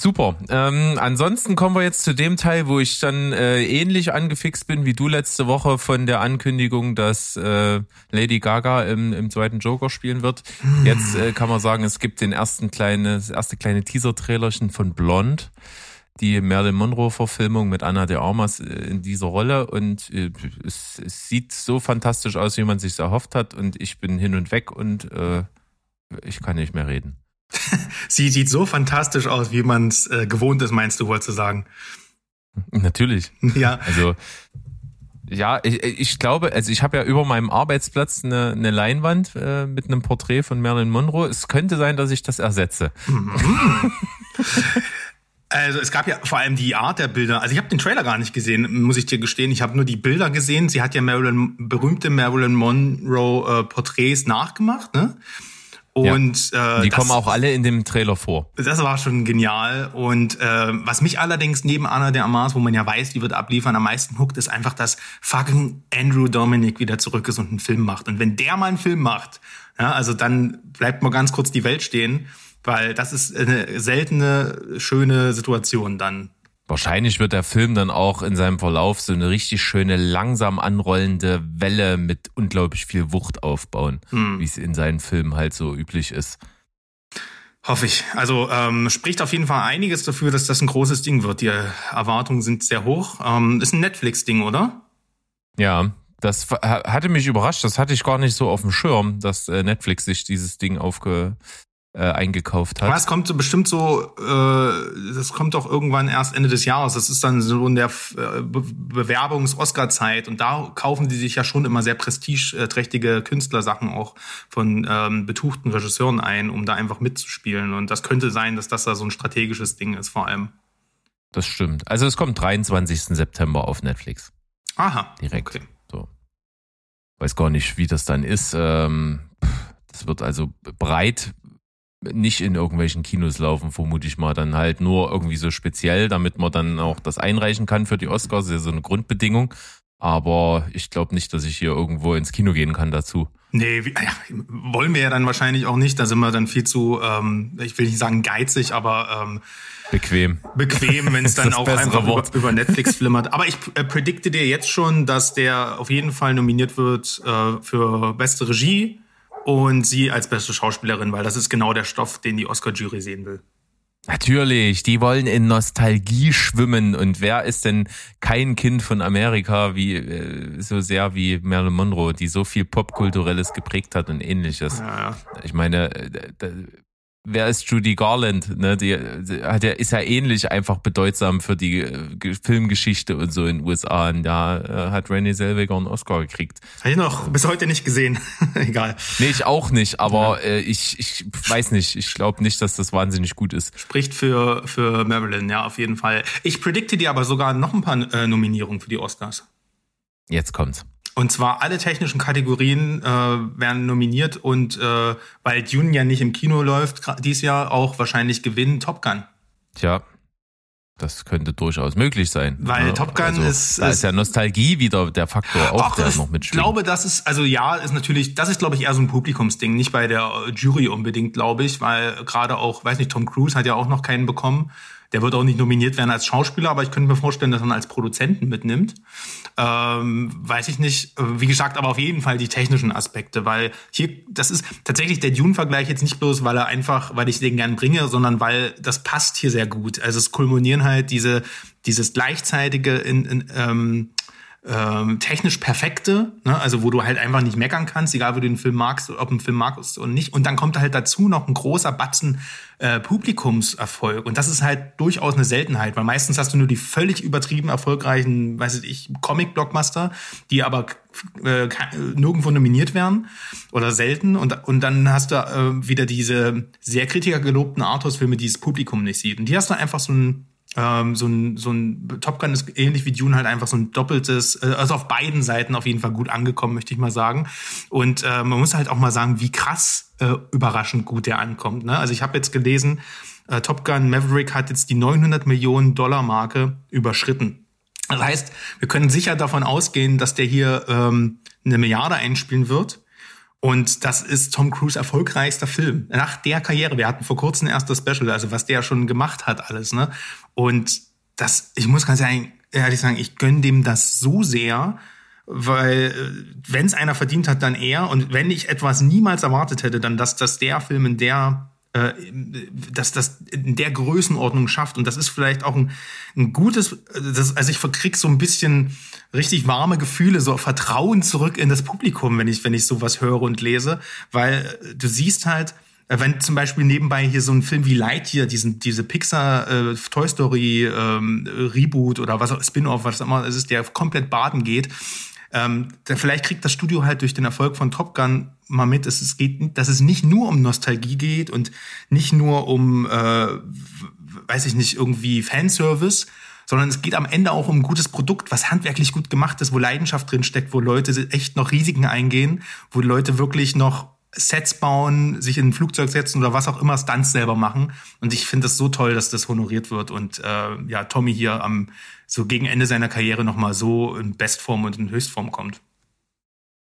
Super. Ähm, ansonsten kommen wir jetzt zu dem Teil, wo ich dann äh, ähnlich angefixt bin wie du letzte Woche von der Ankündigung, dass äh, Lady Gaga im, im zweiten Joker spielen wird. Jetzt äh, kann man sagen, es gibt den ersten kleine, das erste kleine Teaser-Trailerchen von Blonde, die Marilyn Monroe-Verfilmung mit Anna de Armas äh, in dieser Rolle und äh, es, es sieht so fantastisch aus, wie man sich erhofft hat und ich bin hin und weg und äh, ich kann nicht mehr reden. Sie sieht so fantastisch aus, wie man es äh, gewohnt ist, meinst du wohl zu sagen? Natürlich. Ja. Also ja, ich, ich glaube, also ich habe ja über meinem Arbeitsplatz eine, eine Leinwand äh, mit einem Porträt von Marilyn Monroe. Es könnte sein, dass ich das ersetze. Also es gab ja vor allem die Art der Bilder. Also ich habe den Trailer gar nicht gesehen, muss ich dir gestehen. Ich habe nur die Bilder gesehen. Sie hat ja Marilyn, berühmte Marilyn Monroe äh, Porträts nachgemacht, ne? Und ja, äh, die das, kommen auch alle in dem Trailer vor. Das war schon genial. Und äh, was mich allerdings neben Anna de Amas, wo man ja weiß, die wird abliefern, am meisten huckt, ist einfach, dass fucking Andrew Dominic wieder zurück ist und einen Film macht. Und wenn der mal einen Film macht, ja, also dann bleibt mal ganz kurz die Welt stehen, weil das ist eine seltene, schöne Situation dann. Wahrscheinlich wird der Film dann auch in seinem Verlauf so eine richtig schöne, langsam anrollende Welle mit unglaublich viel Wucht aufbauen, hm. wie es in seinen Filmen halt so üblich ist. Hoffe ich. Also ähm, spricht auf jeden Fall einiges dafür, dass das ein großes Ding wird. Die Erwartungen sind sehr hoch. Ähm, ist ein Netflix-Ding, oder? Ja, das hatte mich überrascht. Das hatte ich gar nicht so auf dem Schirm, dass äh, Netflix sich dieses Ding aufge äh, eingekauft hat. Das kommt so bestimmt so, äh, das kommt doch irgendwann erst Ende des Jahres. Das ist dann so in der äh, Be Bewerbungs-Oscar-Zeit und da kaufen die sich ja schon immer sehr prestigeträchtige Künstlersachen auch von ähm, betuchten Regisseuren ein, um da einfach mitzuspielen. Und das könnte sein, dass das da so ein strategisches Ding ist vor allem. Das stimmt. Also es kommt 23. September auf Netflix. Aha. Direkt. Okay. So. Weiß gar nicht, wie das dann ist. Ähm, das wird also breit nicht in irgendwelchen Kinos laufen, vermute ich mal. Dann halt nur irgendwie so speziell, damit man dann auch das einreichen kann für die Oscars. Das ist ja so eine Grundbedingung. Aber ich glaube nicht, dass ich hier irgendwo ins Kino gehen kann dazu. Nee, wie, ja, wollen wir ja dann wahrscheinlich auch nicht. Da sind wir dann viel zu, ähm, ich will nicht sagen geizig, aber ähm, bequem. Bequem, wenn es dann auch einfach über, über, Netflix flimmert. Aber ich äh, predikte dir jetzt schon, dass der auf jeden Fall nominiert wird äh, für beste Regie, und sie als beste Schauspielerin, weil das ist genau der Stoff, den die Oscar-Jury sehen will. Natürlich, die wollen in Nostalgie schwimmen und wer ist denn kein Kind von Amerika wie äh, so sehr wie Marilyn Monroe, die so viel popkulturelles geprägt hat und ähnliches. Ja. Ich meine, äh, wer ist Judy Garland? Ne? Die, die hat ja, ist ja ähnlich einfach bedeutsam für die äh, Filmgeschichte und so in den USA. Und da äh, hat Renée Zellweger einen Oscar gekriegt. Habe ich noch bis heute nicht gesehen. Egal. Nee, ich auch nicht, aber äh, ich, ich weiß nicht. Ich glaube nicht, dass das wahnsinnig gut ist. Spricht für, für Marilyn, ja, auf jeden Fall. Ich predikte dir aber sogar noch ein paar äh, Nominierungen für die Oscars. Jetzt kommt's. Und zwar alle technischen Kategorien äh, werden nominiert und äh, weil Dune ja nicht im Kino läuft dieses Jahr, auch wahrscheinlich gewinnen Top Gun. Tja, das könnte durchaus möglich sein. Weil ja, Top Gun also, ist. Da ist ja Nostalgie wieder der Faktor auch, der noch mitspielt. Ich glaube, das ist, also ja, ist natürlich, das ist, glaube ich, eher so ein Publikumsding, nicht bei der Jury unbedingt, glaube ich, weil gerade auch, weiß nicht, Tom Cruise hat ja auch noch keinen bekommen. Der wird auch nicht nominiert werden als Schauspieler, aber ich könnte mir vorstellen, dass er ihn als Produzenten mitnimmt. Ähm, weiß ich nicht. Wie gesagt, aber auf jeden Fall die technischen Aspekte, weil hier, das ist tatsächlich der Dune-Vergleich jetzt nicht bloß, weil er einfach, weil ich den gern bringe, sondern weil das passt hier sehr gut. Also es kulminieren halt diese, dieses gleichzeitige in, in, ähm, ähm, technisch perfekte, ne? also wo du halt einfach nicht meckern kannst, egal wo du den Film magst, ob ein Film magst oder nicht. Und dann kommt halt dazu noch ein großer Batzen äh, Publikumserfolg. Und das ist halt durchaus eine Seltenheit, weil meistens hast du nur die völlig übertrieben erfolgreichen, weiß ich, Comic-Blockbuster, die aber äh, nirgendwo nominiert werden oder selten. Und, und dann hast du äh, wieder diese sehr kritiker gelobten Arthouse-Filme, die das Publikum nicht sieht. Und die hast du einfach so ein ähm, so ein, so ein Top Gun ist ähnlich wie Dune halt einfach so ein doppeltes, äh, also auf beiden Seiten auf jeden Fall gut angekommen, möchte ich mal sagen. Und äh, man muss halt auch mal sagen, wie krass äh, überraschend gut der ankommt. Ne? Also ich habe jetzt gelesen, äh, Top Gun Maverick hat jetzt die 900 Millionen Dollar Marke überschritten. Das heißt, wir können sicher davon ausgehen, dass der hier ähm, eine Milliarde einspielen wird. Und das ist Tom Cruise erfolgreichster Film nach der Karriere. Wir hatten vor kurzem erst das Special, also was der schon gemacht hat alles. Ne? Und das, ich muss ganz ehrlich sagen, ich gönne dem das so sehr, weil äh, wenn es einer verdient hat, dann er. Und wenn ich etwas niemals erwartet hätte, dann dass, dass der Film in der äh, dass das in der Größenordnung schafft. Und das ist vielleicht auch ein, ein gutes, das, also ich verkrieg so ein bisschen richtig warme Gefühle, so Vertrauen zurück in das Publikum, wenn ich, wenn ich sowas höre und lese, weil du siehst halt, wenn zum Beispiel nebenbei hier so ein Film wie Lightyear, diesen, diese Pixar äh, Toy Story ähm, Reboot oder was auch Spin-off, was immer es ist, der komplett baden geht, ähm, vielleicht kriegt das Studio halt durch den Erfolg von Top Gun mal mit, dass es geht, dass es nicht nur um Nostalgie geht und nicht nur um, äh, weiß ich nicht, irgendwie Fanservice, sondern es geht am Ende auch um ein gutes Produkt, was handwerklich gut gemacht ist, wo Leidenschaft drin steckt, wo Leute echt noch Risiken eingehen, wo Leute wirklich noch Sets bauen, sich in ein Flugzeug setzen oder was auch immer, Stunts selber machen. Und ich finde es so toll, dass das honoriert wird und äh, ja, Tommy hier am so gegen Ende seiner Karriere nochmal so in Bestform und in Höchstform kommt.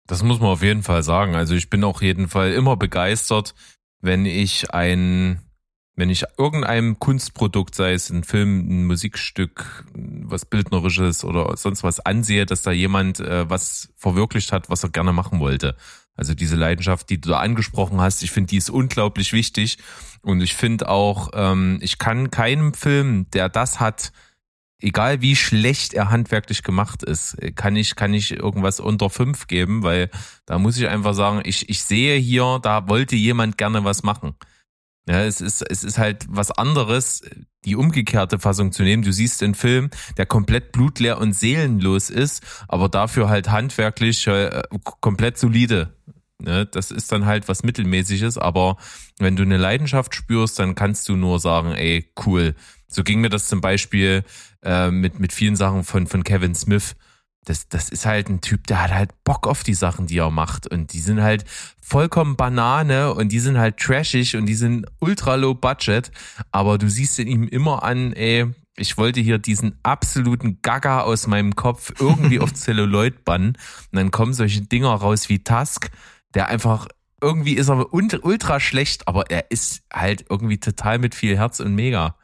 Das muss man auf jeden Fall sagen. Also ich bin auf jeden Fall immer begeistert, wenn ich ein, wenn ich irgendeinem Kunstprodukt, sei es ein Film, ein Musikstück, was Bildnerisches oder sonst was ansehe, dass da jemand äh, was verwirklicht hat, was er gerne machen wollte. Also diese Leidenschaft, die du da angesprochen hast, ich finde, die ist unglaublich wichtig. Und ich finde auch, ähm, ich kann keinem Film, der das hat, egal wie schlecht er handwerklich gemacht ist, kann ich, kann ich irgendwas unter fünf geben, weil da muss ich einfach sagen, ich, ich sehe hier, da wollte jemand gerne was machen. Ja, es ist, es ist halt was anderes, die umgekehrte Fassung zu nehmen. Du siehst einen Film, der komplett blutleer und seelenlos ist, aber dafür halt handwerklich äh, komplett solide. Ne? Das ist dann halt was Mittelmäßiges, aber wenn du eine Leidenschaft spürst, dann kannst du nur sagen, ey, cool. So ging mir das zum Beispiel äh, mit, mit vielen Sachen von, von Kevin Smith. Das, das ist halt ein Typ, der hat halt Bock auf die Sachen, die er macht. Und die sind halt vollkommen Banane und die sind halt trashig und die sind ultra low budget. Aber du siehst in ihm immer an, ey, ich wollte hier diesen absoluten Gaga aus meinem Kopf irgendwie auf Celluloid bannen. Und dann kommen solche Dinger raus wie Tusk, der einfach irgendwie ist er ultra schlecht, aber er ist halt irgendwie total mit viel Herz und mega.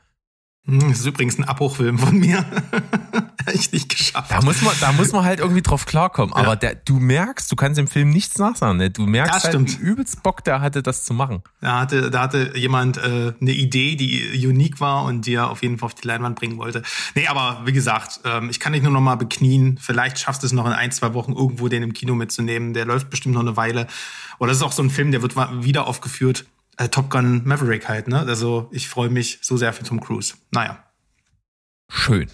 Hm, das ist übrigens ein Abbruchfilm von mir. ich nicht geschafft. Da muss man, da muss man halt irgendwie drauf klarkommen. Aber der, du merkst, du kannst im Film nichts nachsagen. Ne? Du merkst ja, halt, wie übelst Bock der hatte, das zu machen. Da hatte, da hatte jemand äh, eine Idee, die unique war und die er auf jeden Fall auf die Leinwand bringen wollte. Nee, aber wie gesagt, ähm, ich kann dich nur noch mal beknien. Vielleicht schaffst du es noch in ein, zwei Wochen irgendwo den im Kino mitzunehmen. Der läuft bestimmt noch eine Weile. Oder das ist auch so ein Film, der wird wieder aufgeführt äh, Top Gun Maverick halt, ne? Also ich freue mich so sehr für Tom Cruise. Naja. Schön.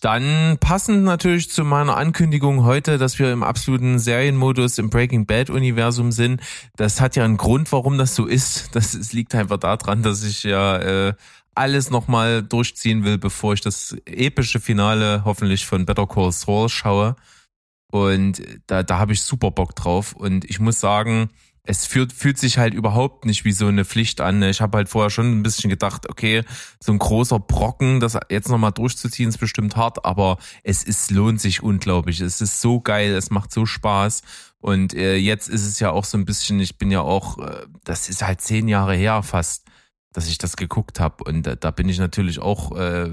Dann passend natürlich zu meiner Ankündigung heute, dass wir im absoluten Serienmodus im Breaking Bad Universum sind. Das hat ja einen Grund, warum das so ist. Das, liegt einfach daran, dass ich ja äh, alles nochmal durchziehen will, bevor ich das epische Finale hoffentlich von Better Call Saul schaue. Und da, da habe ich super Bock drauf. Und ich muss sagen, es fühlt, fühlt sich halt überhaupt nicht wie so eine Pflicht an. Ich habe halt vorher schon ein bisschen gedacht, okay, so ein großer Brocken, das jetzt nochmal durchzuziehen, ist bestimmt hart, aber es ist, lohnt sich unglaublich. Es ist so geil, es macht so Spaß. Und äh, jetzt ist es ja auch so ein bisschen, ich bin ja auch, äh, das ist halt zehn Jahre her fast, dass ich das geguckt habe. Und da, da bin ich natürlich auch äh,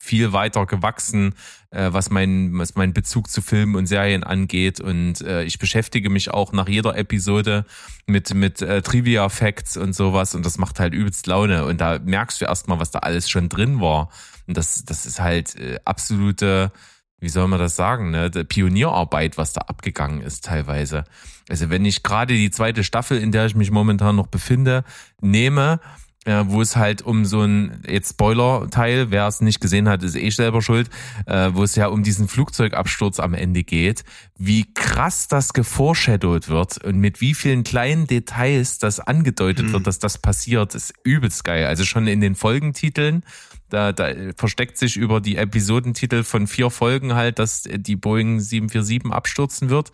viel weiter gewachsen, äh, was mein was mein Bezug zu Filmen und Serien angeht. Und äh, ich beschäftige mich auch nach jeder Episode mit mit äh, Trivia Facts und sowas. Und das macht halt übelst Laune. Und da merkst du erstmal, was da alles schon drin war. Und das das ist halt äh, absolute wie soll man das sagen, ne? Pionierarbeit, was da abgegangen ist teilweise. Also wenn ich gerade die zweite Staffel, in der ich mich momentan noch befinde, nehme, äh, wo es halt um so ein, jetzt Spoiler-Teil, wer es nicht gesehen hat, ist eh selber schuld, äh, wo es ja um diesen Flugzeugabsturz am Ende geht, wie krass das geforeshadowed wird und mit wie vielen kleinen Details das angedeutet mhm. wird, dass das passiert, ist übelst geil. Also schon in den Folgentiteln da, da versteckt sich über die Episodentitel von vier Folgen halt, dass die Boeing 747 abstürzen wird.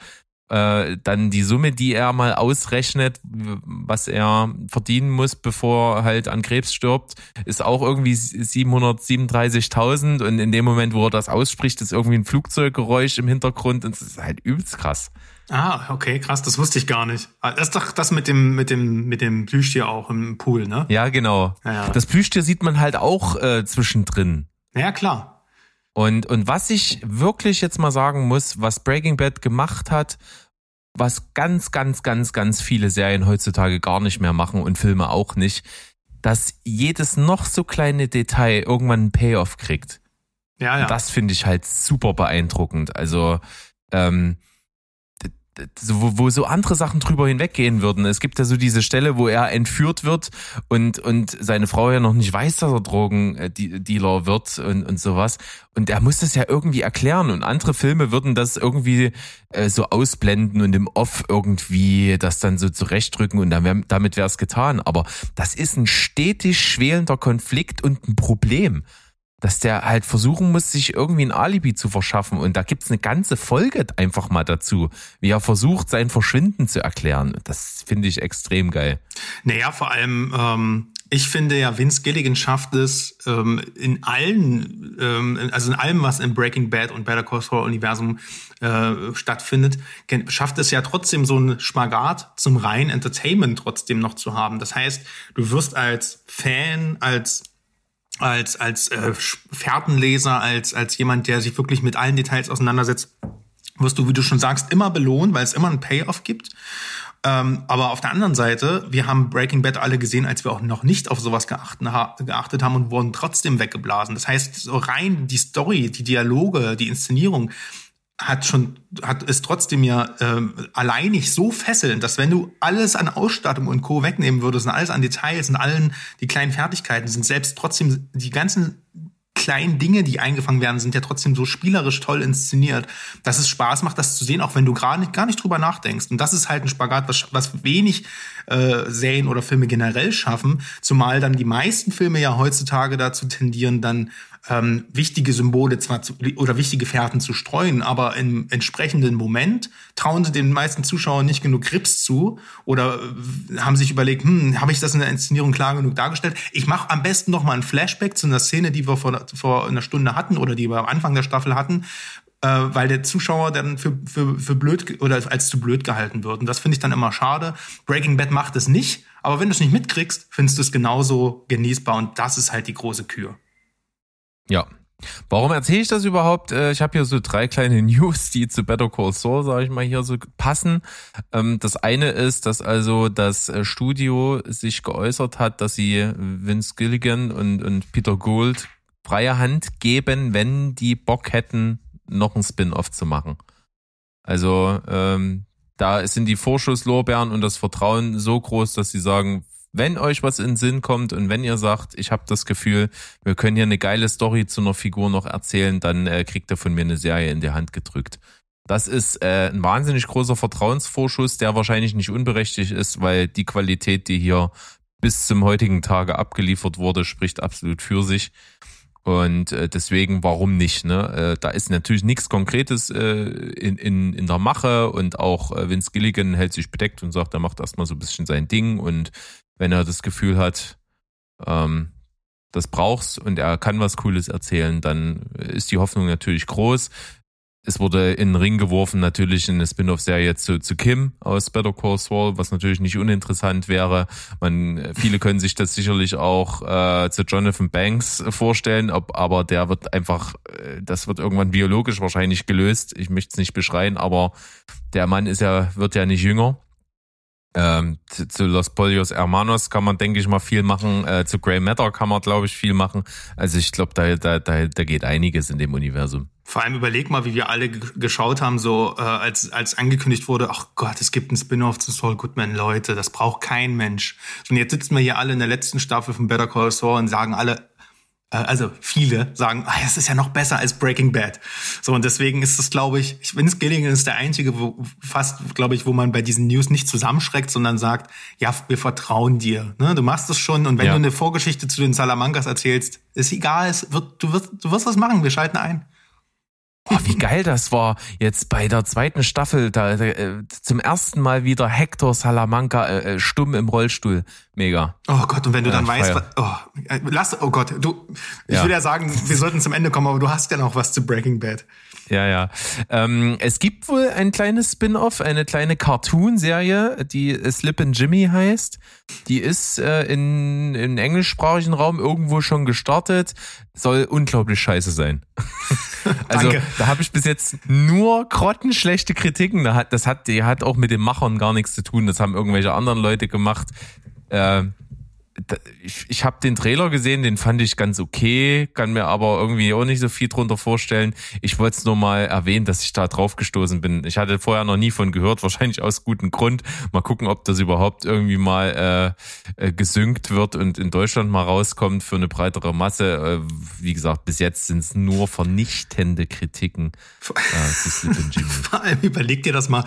Äh, dann die Summe, die er mal ausrechnet, was er verdienen muss, bevor er halt an Krebs stirbt, ist auch irgendwie 737.000 und in dem Moment, wo er das ausspricht, ist irgendwie ein Flugzeuggeräusch im Hintergrund und es ist halt übelst krass. Ah, okay, krass, das wusste ich gar nicht. Ah, das ist doch das mit dem, mit dem, mit dem Plüschtier auch im Pool, ne? Ja, genau. Ja, ja. Das Plüschtier sieht man halt auch äh, zwischendrin. Ja, klar. Und, und was ich wirklich jetzt mal sagen muss, was Breaking Bad gemacht hat, was ganz, ganz, ganz, ganz viele Serien heutzutage gar nicht mehr machen und Filme auch nicht, dass jedes noch so kleine Detail irgendwann einen Payoff kriegt. Ja, ja. Und das finde ich halt super beeindruckend. Also, ähm, wo, wo so andere Sachen drüber hinweggehen würden. Es gibt ja so diese Stelle, wo er entführt wird und, und seine Frau ja noch nicht weiß, dass er Drogendealer wird und, und sowas. Und er muss das ja irgendwie erklären. Und andere Filme würden das irgendwie äh, so ausblenden und im Off irgendwie das dann so zurechtdrücken und dann wär, damit wäre es getan. Aber das ist ein stetig schwelender Konflikt und ein Problem dass der halt versuchen muss, sich irgendwie ein Alibi zu verschaffen. Und da gibt's eine ganze Folge einfach mal dazu, wie er versucht, sein Verschwinden zu erklären. Das finde ich extrem geil. Naja, vor allem, ähm, ich finde ja, Vince Gilligan schafft es ähm, in allen, ähm, also in allem, was im Breaking Bad und Better Call Saul Universum äh, stattfindet, schafft es ja trotzdem so einen Spagat zum reinen Entertainment trotzdem noch zu haben. Das heißt, du wirst als Fan, als als als äh, Fährtenleser, als als jemand, der sich wirklich mit allen Details auseinandersetzt, wirst du, wie du schon sagst, immer belohnt, weil es immer einen Payoff gibt. Ähm, aber auf der anderen Seite, wir haben Breaking Bad alle gesehen, als wir auch noch nicht auf sowas geachten, ha geachtet haben und wurden trotzdem weggeblasen. Das heißt, so rein die Story, die Dialoge, die Inszenierung, hat schon, hat ist trotzdem ja ähm, alleinig so fesselnd, dass wenn du alles an Ausstattung und Co. wegnehmen würdest und alles an Details und allen die kleinen Fertigkeiten sind selbst trotzdem die ganzen kleinen Dinge, die eingefangen werden, sind ja trotzdem so spielerisch toll inszeniert, dass es Spaß macht, das zu sehen, auch wenn du gar nicht, gar nicht drüber nachdenkst. Und das ist halt ein Spagat, was, was wenig äh, Serien oder Filme generell schaffen, zumal dann die meisten Filme ja heutzutage dazu tendieren, dann ähm, wichtige Symbole zwar zu, oder wichtige Fährten zu streuen, aber im entsprechenden Moment trauen sie den meisten Zuschauern nicht genug Grips zu oder äh, haben sich überlegt, hm, habe ich das in der Inszenierung klar genug dargestellt? Ich mache am besten noch mal ein Flashback zu einer Szene, die wir vor, vor einer Stunde hatten oder die wir am Anfang der Staffel hatten, äh, weil der Zuschauer dann für, für, für blöd oder als zu blöd gehalten wird. Und das finde ich dann immer schade. Breaking Bad macht es nicht, aber wenn du es nicht mitkriegst, findest du es genauso genießbar und das ist halt die große Kür. Ja. Warum erzähle ich das überhaupt? Äh, ich habe hier so drei kleine News, die zu Better Call Saul, sage ich mal, hier so passen. Ähm, das eine ist, dass also das äh, Studio sich geäußert hat, dass sie Vince Gilligan und, und Peter Gould freie Hand geben, wenn die Bock hätten, noch ein Spin-off zu machen. Also ähm, da sind die Vorschusslorbeeren und das Vertrauen so groß, dass sie sagen, wenn euch was in Sinn kommt und wenn ihr sagt, ich habe das Gefühl, wir können hier eine geile Story zu einer Figur noch erzählen, dann äh, kriegt ihr von mir eine Serie in die Hand gedrückt. Das ist äh, ein wahnsinnig großer Vertrauensvorschuss, der wahrscheinlich nicht unberechtigt ist, weil die Qualität, die hier bis zum heutigen Tage abgeliefert wurde, spricht absolut für sich. Und äh, deswegen, warum nicht? Ne? Äh, da ist natürlich nichts Konkretes äh, in, in, in der Mache und auch äh, Vince Gilligan hält sich bedeckt und sagt, er macht erstmal so ein bisschen sein Ding und wenn er das Gefühl hat, ähm, das brauchst und er kann was Cooles erzählen, dann ist die Hoffnung natürlich groß. es wurde in den Ring geworfen, natürlich eine Spin-off-Serie zu, zu Kim aus Better Call Saul, was natürlich nicht uninteressant wäre. Man, viele können sich das sicherlich auch äh, zu Jonathan Banks vorstellen, ob, aber der wird einfach, äh, das wird irgendwann biologisch wahrscheinlich gelöst. Ich möchte es nicht beschreien, aber der Mann ist ja, wird ja nicht jünger. Ähm, zu, zu Los Polios Hermanos kann man, denke ich mal, viel machen. Äh, zu Grey Matter kann man, glaube ich, viel machen. Also ich glaube, da, da, da, da geht einiges in dem Universum. Vor allem überleg mal, wie wir alle geschaut haben, so äh, als, als angekündigt wurde, ach Gott, es gibt ein Spin-off zu Saul Goodman, Leute, das braucht kein Mensch. Und jetzt sitzen wir hier alle in der letzten Staffel von Better Call Saul und sagen alle, also viele sagen, ah, das ist ja noch besser als Breaking Bad. So, und deswegen ist es, glaube ich, ich Vince Gilligan ist der einzige, wo fast, glaube ich, wo man bei diesen News nicht zusammenschreckt, sondern sagt, ja, wir vertrauen dir. Ne? Du machst es schon und wenn ja. du eine Vorgeschichte zu den Salamancas erzählst, ist egal, es wird, du wirst, du wirst das machen, wir schalten ein. Oh, wie geil das war. Jetzt bei der zweiten Staffel, da, äh, zum ersten Mal wieder Hector Salamanca äh, äh stumm im Rollstuhl. Mega. Oh Gott, und wenn du dann weißt, oh, äh, lass, oh Gott, du, ich ja. will ja sagen, wir sollten zum Ende kommen, aber du hast ja noch was zu Breaking Bad. Ja, ja. Ähm, es gibt wohl ein kleines Spin-off, eine kleine Cartoon-Serie, die Slip and Jimmy heißt. Die ist äh, in, in englischsprachigen Raum irgendwo schon gestartet. Soll unglaublich scheiße sein. also Danke. da habe ich bis jetzt nur grottenschlechte Kritiken. Das hat, die hat auch mit den Machern gar nichts zu tun. Das haben irgendwelche anderen Leute gemacht. Äh, ich, ich habe den Trailer gesehen, den fand ich ganz okay, kann mir aber irgendwie auch nicht so viel drunter vorstellen. Ich wollte es nur mal erwähnen, dass ich da drauf gestoßen bin. Ich hatte vorher noch nie von gehört, wahrscheinlich aus gutem Grund. Mal gucken, ob das überhaupt irgendwie mal äh, äh, gesynkt wird und in Deutschland mal rauskommt für eine breitere Masse. Äh, wie gesagt, bis jetzt sind es nur vernichtende Kritiken. Äh, Vor allem überleg dir das mal.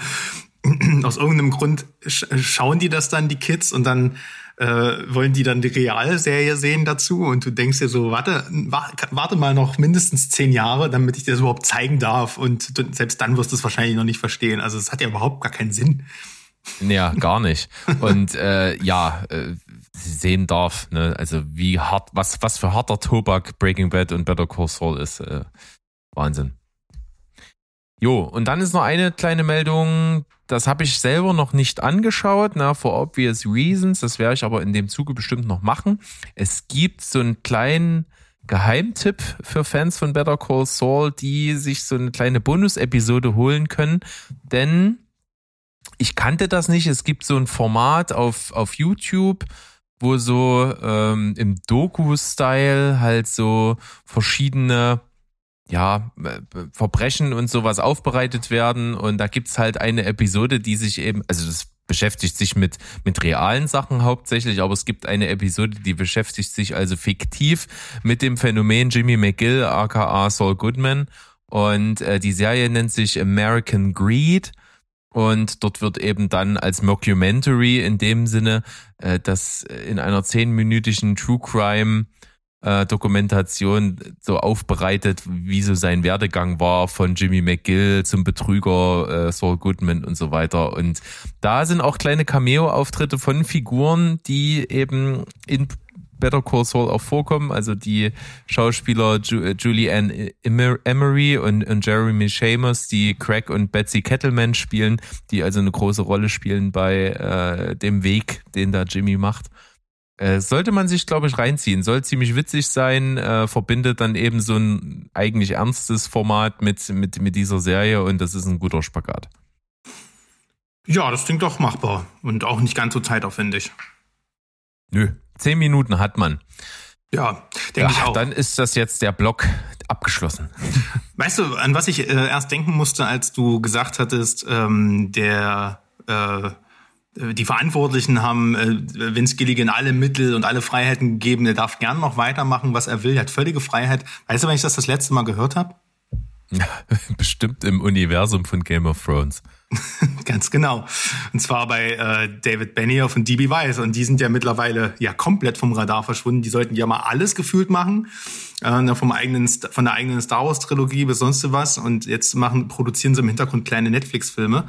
Aus irgendeinem Grund schauen die das dann, die Kids, und dann äh, wollen die dann die Realserie sehen dazu und du denkst dir so, warte, warte mal noch mindestens zehn Jahre, damit ich dir das überhaupt zeigen darf und du, selbst dann wirst du es wahrscheinlich noch nicht verstehen. Also es hat ja überhaupt gar keinen Sinn. Ja, gar nicht. Und äh, ja, äh, sehen darf, ne? also wie hart, was, was für harter Tobak Breaking Bad und Better Call Saul ist. Äh, Wahnsinn. Jo, und dann ist noch eine kleine Meldung, das habe ich selber noch nicht angeschaut, na, for obvious reasons, das werde ich aber in dem Zuge bestimmt noch machen. Es gibt so einen kleinen Geheimtipp für Fans von Better Call Saul, die sich so eine kleine Bonus-Episode holen können, denn ich kannte das nicht. Es gibt so ein Format auf, auf YouTube, wo so ähm, im Doku-Style halt so verschiedene ja, äh, Verbrechen und sowas aufbereitet werden. Und da gibt's halt eine Episode, die sich eben, also das beschäftigt sich mit, mit realen Sachen hauptsächlich, aber es gibt eine Episode, die beschäftigt sich also fiktiv mit dem Phänomen Jimmy McGill, aka Saul Goodman. Und äh, die Serie nennt sich American Greed. Und dort wird eben dann als Mockumentary in dem Sinne, äh, dass in einer zehnminütigen True Crime äh, Dokumentation so aufbereitet, wie so sein Werdegang war von Jimmy McGill zum Betrüger äh, Saul Goodman und so weiter. Und da sind auch kleine Cameo-Auftritte von Figuren, die eben in Better Call Saul auch vorkommen. Also die Schauspieler Ju äh, Julie Emery und, und Jeremy Shamos, die Craig und Betsy Kettleman spielen, die also eine große Rolle spielen bei äh, dem Weg, den da Jimmy macht. Äh, sollte man sich, glaube ich, reinziehen. Soll ziemlich witzig sein, äh, verbindet dann eben so ein eigentlich ernstes Format mit, mit, mit dieser Serie und das ist ein guter Spagat. Ja, das klingt doch machbar und auch nicht ganz so zeitaufwendig. Nö, zehn Minuten hat man. Ja, denke ja, ich auch. Dann ist das jetzt der Block abgeschlossen. Weißt du, an was ich äh, erst denken musste, als du gesagt hattest, ähm, der äh, äh, die Verantwortlichen haben äh, Vince Gilligan alle Mittel und alle Freiheiten gegeben. Er darf gern noch weitermachen, was er will. Er hat völlige Freiheit. Weißt du, wenn ich das das letzte Mal gehört habe? Bestimmt im Universum von Game of Thrones. Ganz genau. Und zwar bei äh, David Benioff und DB Weiss. Und die sind ja mittlerweile ja komplett vom Radar verschwunden. Die sollten ja mal alles gefühlt machen. Äh, vom eigenen, von der eigenen Star Wars Trilogie bis sonst was. Und jetzt machen, produzieren sie im Hintergrund kleine Netflix-Filme.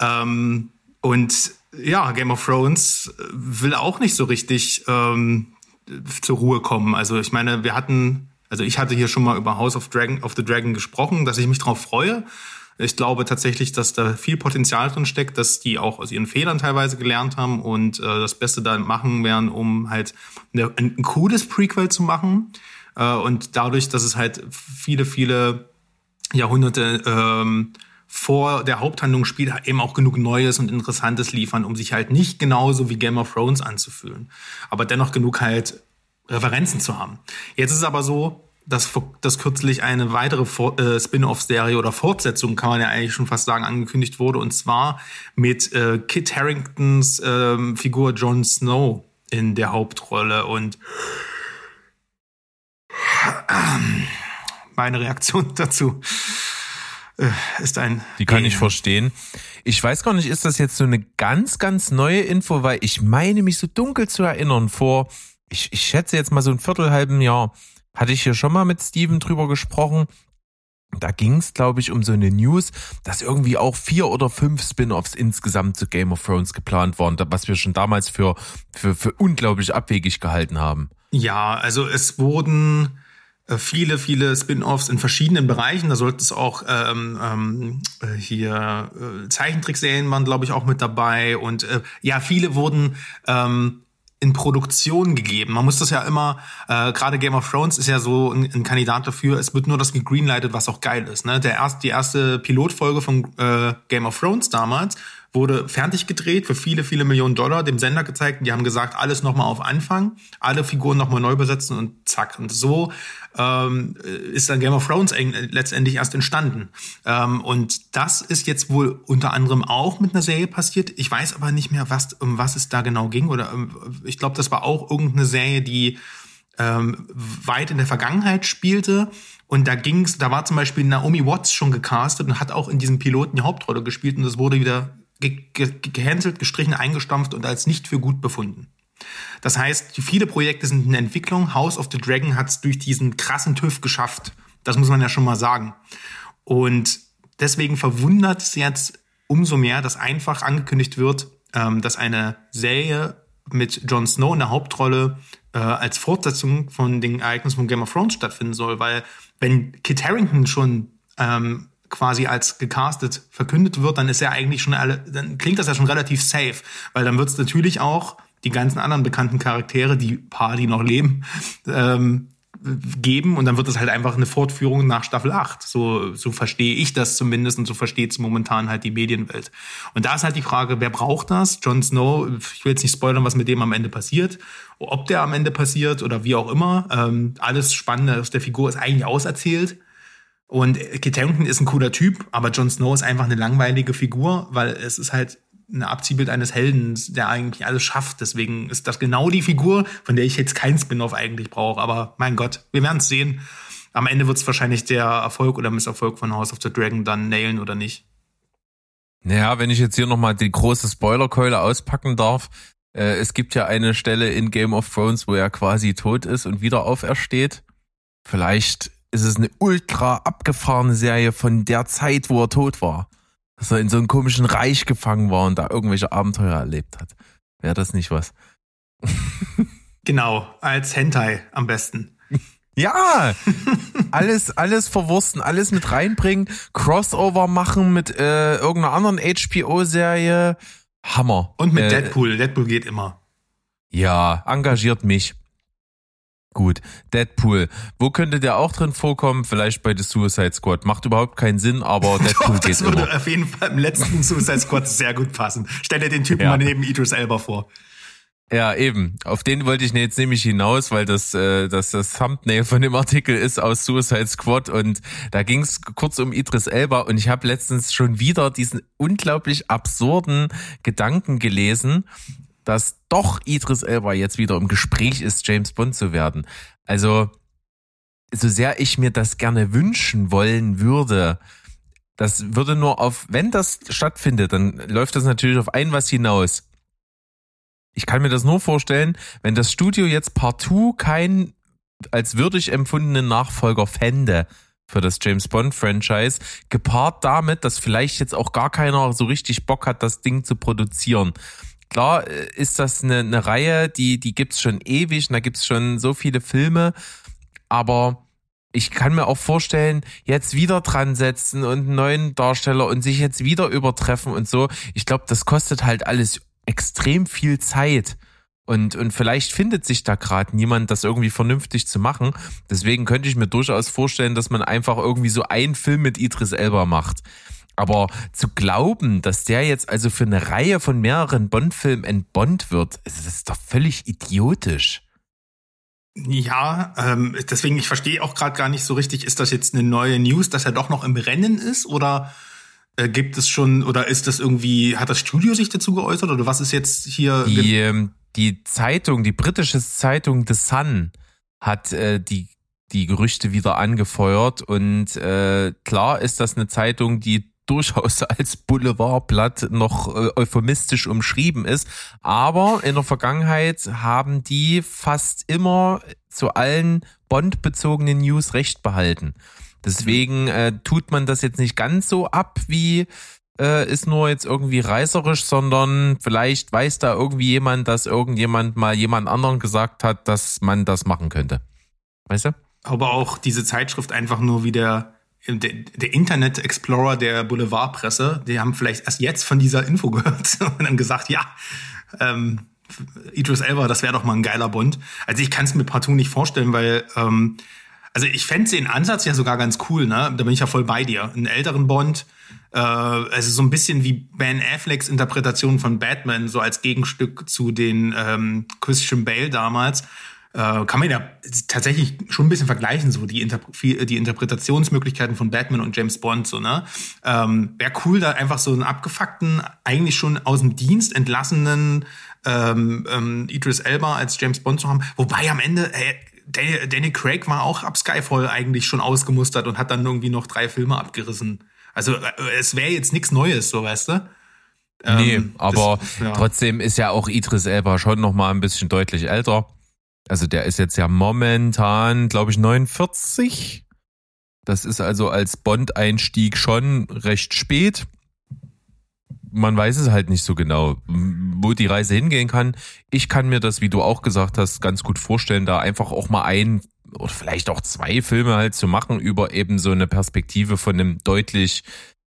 Ähm, und ja, Game of Thrones will auch nicht so richtig ähm, zur Ruhe kommen. Also ich meine, wir hatten Also ich hatte hier schon mal über House of Dragon of the Dragon gesprochen, dass ich mich darauf freue. Ich glaube tatsächlich, dass da viel Potenzial drin steckt, dass die auch aus ihren Fehlern teilweise gelernt haben und äh, das Beste da machen werden, um halt eine, ein, cooles Prequel zu machen. Äh, und dadurch, dass es halt viele, viele Jahrhunderte ähm, vor der Haupthandlung spielt, eben auch genug Neues und Interessantes liefern, um sich halt nicht genauso wie Game of Thrones anzufühlen, aber dennoch genug halt Referenzen zu haben. Jetzt ist es aber so, dass, dass kürzlich eine weitere äh, Spin-off-Serie oder Fortsetzung, kann man ja eigentlich schon fast sagen, angekündigt wurde, und zwar mit äh, Kit Harringtons äh, Figur Jon Snow in der Hauptrolle. Und ähm, meine Reaktion dazu ist ein. Die kann ich verstehen. Ich weiß gar nicht, ist das jetzt so eine ganz, ganz neue Info, weil ich meine mich so dunkel zu erinnern vor, ich, ich schätze jetzt mal so ein Viertelhalben Jahr, hatte ich hier schon mal mit Steven drüber gesprochen. Da ging es, glaube ich, um so eine News, dass irgendwie auch vier oder fünf Spin-offs insgesamt zu Game of Thrones geplant waren, was wir schon damals für, für, für unglaublich abwegig gehalten haben. Ja, also es wurden äh, viele, viele Spin-offs in verschiedenen Bereichen. Da sollte es auch ähm, ähm, äh, hier äh, Zeichentrickserien waren, glaube ich, auch mit dabei. Und äh, ja, viele wurden ähm, in Produktion gegeben. Man muss das ja immer, äh, gerade Game of Thrones ist ja so ein, ein, Kandidat dafür, es wird nur das gegreenlightet, was auch geil ist. Ne? Der erst, die erste Pilotfolge von äh, Game of Thrones damals wurde fertig gedreht für viele, viele Millionen Dollar, dem Sender gezeigt. Und die haben gesagt, alles nochmal auf Anfang, alle Figuren nochmal neu besetzen und zack. Und so ähm, ist dann Game of Thrones letztendlich erst entstanden. Ähm, und das ist jetzt wohl unter anderem auch mit einer Serie passiert. Ich weiß aber nicht mehr, was, um was es da genau ging. Oder um, ich glaube, das war auch irgendeine Serie, die ähm, weit in der Vergangenheit spielte. Und da ging's, da war zum Beispiel Naomi Watts schon gecastet und hat auch in diesem Piloten die Hauptrolle gespielt und das wurde wieder gecancelt, gestrichen, eingestampft und als nicht für gut befunden. Das heißt, viele Projekte sind in Entwicklung. House of the Dragon hat es durch diesen krassen TÜV geschafft. Das muss man ja schon mal sagen. Und deswegen verwundert es jetzt umso mehr, dass einfach angekündigt wird, ähm, dass eine Serie mit Jon Snow in der Hauptrolle äh, als Fortsetzung von den Ereignissen von Game of Thrones stattfinden soll. Weil wenn Kit Harrington schon ähm, quasi als gecastet verkündet wird, dann ist er eigentlich schon alle, dann klingt das ja schon relativ safe, weil dann wird es natürlich auch die ganzen anderen bekannten Charaktere, die paar, die noch leben, ähm, geben und dann wird es halt einfach eine Fortführung nach Staffel 8. So, so verstehe ich das zumindest und so versteht es momentan halt die Medienwelt. Und da ist halt die Frage, wer braucht das? Jon Snow, ich will jetzt nicht spoilern, was mit dem am Ende passiert, ob der am Ende passiert oder wie auch immer. Ähm, alles Spannende aus der Figur ist eigentlich auserzählt. Und Kit Harington ist ein cooler Typ, aber Jon Snow ist einfach eine langweilige Figur, weil es ist halt ein Abziehbild eines Helden, der eigentlich alles schafft. Deswegen ist das genau die Figur, von der ich jetzt kein Spin-off eigentlich brauche. Aber mein Gott, wir werden es sehen. Am Ende wird es wahrscheinlich der Erfolg oder Misserfolg von House of the Dragon dann nailen oder nicht. Naja, wenn ich jetzt hier nochmal die große Spoilerkeule auspacken darf. Äh, es gibt ja eine Stelle in Game of Thrones, wo er quasi tot ist und wieder aufersteht. Vielleicht ist es eine ultra abgefahrene Serie von der Zeit, wo er tot war. Dass er in so einem komischen Reich gefangen war und da irgendwelche Abenteuer erlebt hat. Wäre das nicht was? genau, als Hentai am besten. Ja, alles, alles verwursten, alles mit reinbringen, Crossover machen mit äh, irgendeiner anderen HBO-Serie. Hammer. Und mit äh, Deadpool. Deadpool geht immer. Ja, engagiert mich. Gut, Deadpool. Wo könnte der auch drin vorkommen? Vielleicht bei The Suicide Squad. Macht überhaupt keinen Sinn, aber Deadpool Doch, das geht würde immer. auf jeden Fall im letzten Suicide Squad sehr gut passen. Stell dir den Typen ja. mal neben Idris Elba vor. Ja, eben. Auf den wollte ich jetzt nämlich hinaus, weil das, äh, das das Thumbnail von dem Artikel ist aus Suicide Squad und da ging es kurz um Idris Elba und ich habe letztens schon wieder diesen unglaublich absurden Gedanken gelesen, dass doch Idris Elba jetzt wieder im Gespräch ist, James Bond zu werden. Also, so sehr ich mir das gerne wünschen wollen würde, das würde nur auf, wenn das stattfindet, dann läuft das natürlich auf ein was hinaus. Ich kann mir das nur vorstellen, wenn das Studio jetzt partout keinen als würdig empfundenen Nachfolger fände für das James Bond Franchise, gepaart damit, dass vielleicht jetzt auch gar keiner so richtig Bock hat, das Ding zu produzieren. Klar äh, ist das eine, eine Reihe, die, die gibt's schon ewig und da gibt's schon so viele Filme, aber ich kann mir auch vorstellen, jetzt wieder dran setzen und einen neuen Darsteller und sich jetzt wieder übertreffen und so. Ich glaube, das kostet halt alles extrem viel Zeit. Und, und vielleicht findet sich da gerade niemand, das irgendwie vernünftig zu machen. Deswegen könnte ich mir durchaus vorstellen, dass man einfach irgendwie so einen Film mit Idris Elba macht. Aber zu glauben, dass der jetzt also für eine Reihe von mehreren Bond-Filmen entbond wird, das ist doch völlig idiotisch. Ja, ähm, deswegen, ich verstehe auch gerade gar nicht so richtig, ist das jetzt eine neue News, dass er doch noch im Rennen ist oder äh, gibt es schon, oder ist das irgendwie, hat das Studio sich dazu geäußert oder was ist jetzt hier? Die, ähm, die Zeitung, die britische Zeitung The Sun hat äh, die, die Gerüchte wieder angefeuert und äh, klar ist das eine Zeitung, die durchaus als Boulevardblatt noch äh, euphemistisch umschrieben ist. Aber in der Vergangenheit haben die fast immer zu allen Bond-bezogenen News recht behalten. Deswegen äh, tut man das jetzt nicht ganz so ab, wie äh, ist nur jetzt irgendwie reißerisch, sondern vielleicht weiß da irgendwie jemand, dass irgendjemand mal jemand anderen gesagt hat, dass man das machen könnte. Weißt du? Aber auch diese Zeitschrift einfach nur wie der der, Internet Explorer der Boulevardpresse, die haben vielleicht erst jetzt von dieser Info gehört und dann gesagt, ja, ähm, Idris Elba, das wäre doch mal ein geiler Bond. Also ich kann es mir partout nicht vorstellen, weil ähm, also ich fände den Ansatz ja sogar ganz cool, ne? Da bin ich ja voll bei dir. Einen älteren Bond, äh, also so ein bisschen wie Ben Afflecks Interpretation von Batman, so als Gegenstück zu den ähm, Christian Bale damals äh, kann man ja tatsächlich schon ein bisschen vergleichen, so die, Interp die Interpretationsmöglichkeiten von Batman und James Bond, so, ne? Ähm, Wäre cool, da einfach so einen abgefuckten, eigentlich schon aus dem Dienst entlassenen ähm, ähm, Idris Elba als James Bond zu haben. Wobei am Ende, ey, Danny Craig war auch ab Skyfall eigentlich schon ausgemustert und hat dann irgendwie noch drei Filme abgerissen. Also äh, es wäre jetzt nichts Neues, so weißt du? Nee, ähm, aber das, ja. trotzdem ist ja auch Idris Elba schon noch mal ein bisschen deutlich älter. Also der ist jetzt ja momentan, glaube ich, 49. Das ist also als Bond-Einstieg schon recht spät. Man weiß es halt nicht so genau, wo die Reise hingehen kann. Ich kann mir das, wie du auch gesagt hast, ganz gut vorstellen, da einfach auch mal ein oder vielleicht auch zwei Filme halt zu machen über eben so eine Perspektive von einem deutlich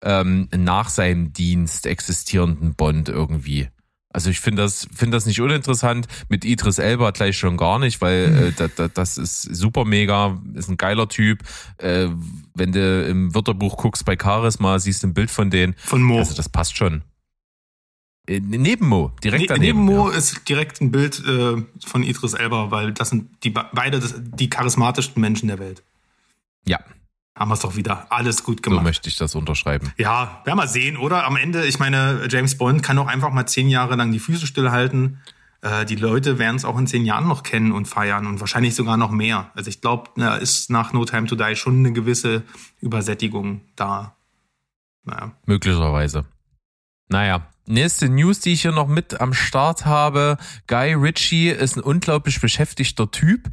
ähm, nach seinem Dienst existierenden Bond irgendwie. Also ich finde das, finde das nicht uninteressant. Mit Idris Elba gleich schon gar nicht, weil äh, da, da, das ist super mega, ist ein geiler Typ. Äh, wenn du im Wörterbuch guckst bei Charisma, siehst du ein Bild von denen. Von Mo. Also das passt schon. Äh, neben Mo, direkt ne, daneben. Neben Mo ja. ist direkt ein Bild äh, von Idris Elba, weil das sind die beide die charismatischsten Menschen der Welt. Ja, haben wir es doch wieder alles gut gemacht. So möchte ich das unterschreiben. Ja, werden wir sehen, oder? Am Ende, ich meine, James Bond kann auch einfach mal zehn Jahre lang die Füße stillhalten. Äh, die Leute werden es auch in zehn Jahren noch kennen und feiern und wahrscheinlich sogar noch mehr. Also ich glaube, da ist nach No Time to Die schon eine gewisse Übersättigung da. Naja. Möglicherweise. Naja, nächste News, die ich hier noch mit am Start habe. Guy Ritchie ist ein unglaublich beschäftigter Typ.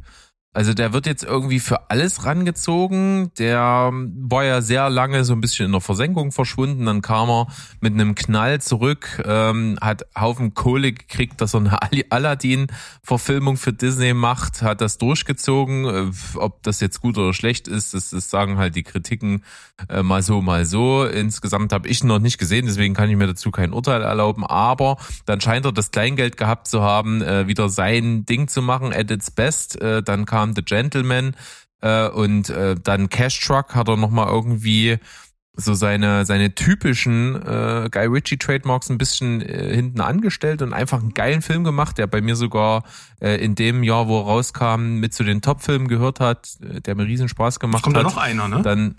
Also der wird jetzt irgendwie für alles rangezogen. Der war ja sehr lange so ein bisschen in der Versenkung verschwunden. Dann kam er mit einem Knall zurück, ähm, hat Haufen Kohle gekriegt, dass er eine Aladdin-Verfilmung für Disney macht, hat das durchgezogen. Äh, ob das jetzt gut oder schlecht ist, das, das sagen halt die Kritiken äh, mal so, mal so. Insgesamt habe ich ihn noch nicht gesehen, deswegen kann ich mir dazu kein Urteil erlauben. Aber dann scheint er das Kleingeld gehabt zu haben, äh, wieder sein Ding zu machen at its best. Äh, dann kam kam The Gentleman äh, und äh, dann Cash Truck hat er nochmal irgendwie so seine, seine typischen äh, Guy Ritchie Trademarks ein bisschen äh, hinten angestellt und einfach einen geilen Film gemacht, der bei mir sogar äh, in dem Jahr, wo er rauskam, mit zu den Top-Filmen gehört hat, äh, der mir riesen Spaß gemacht jetzt kommt hat. Kommt da noch einer, ne? Dann,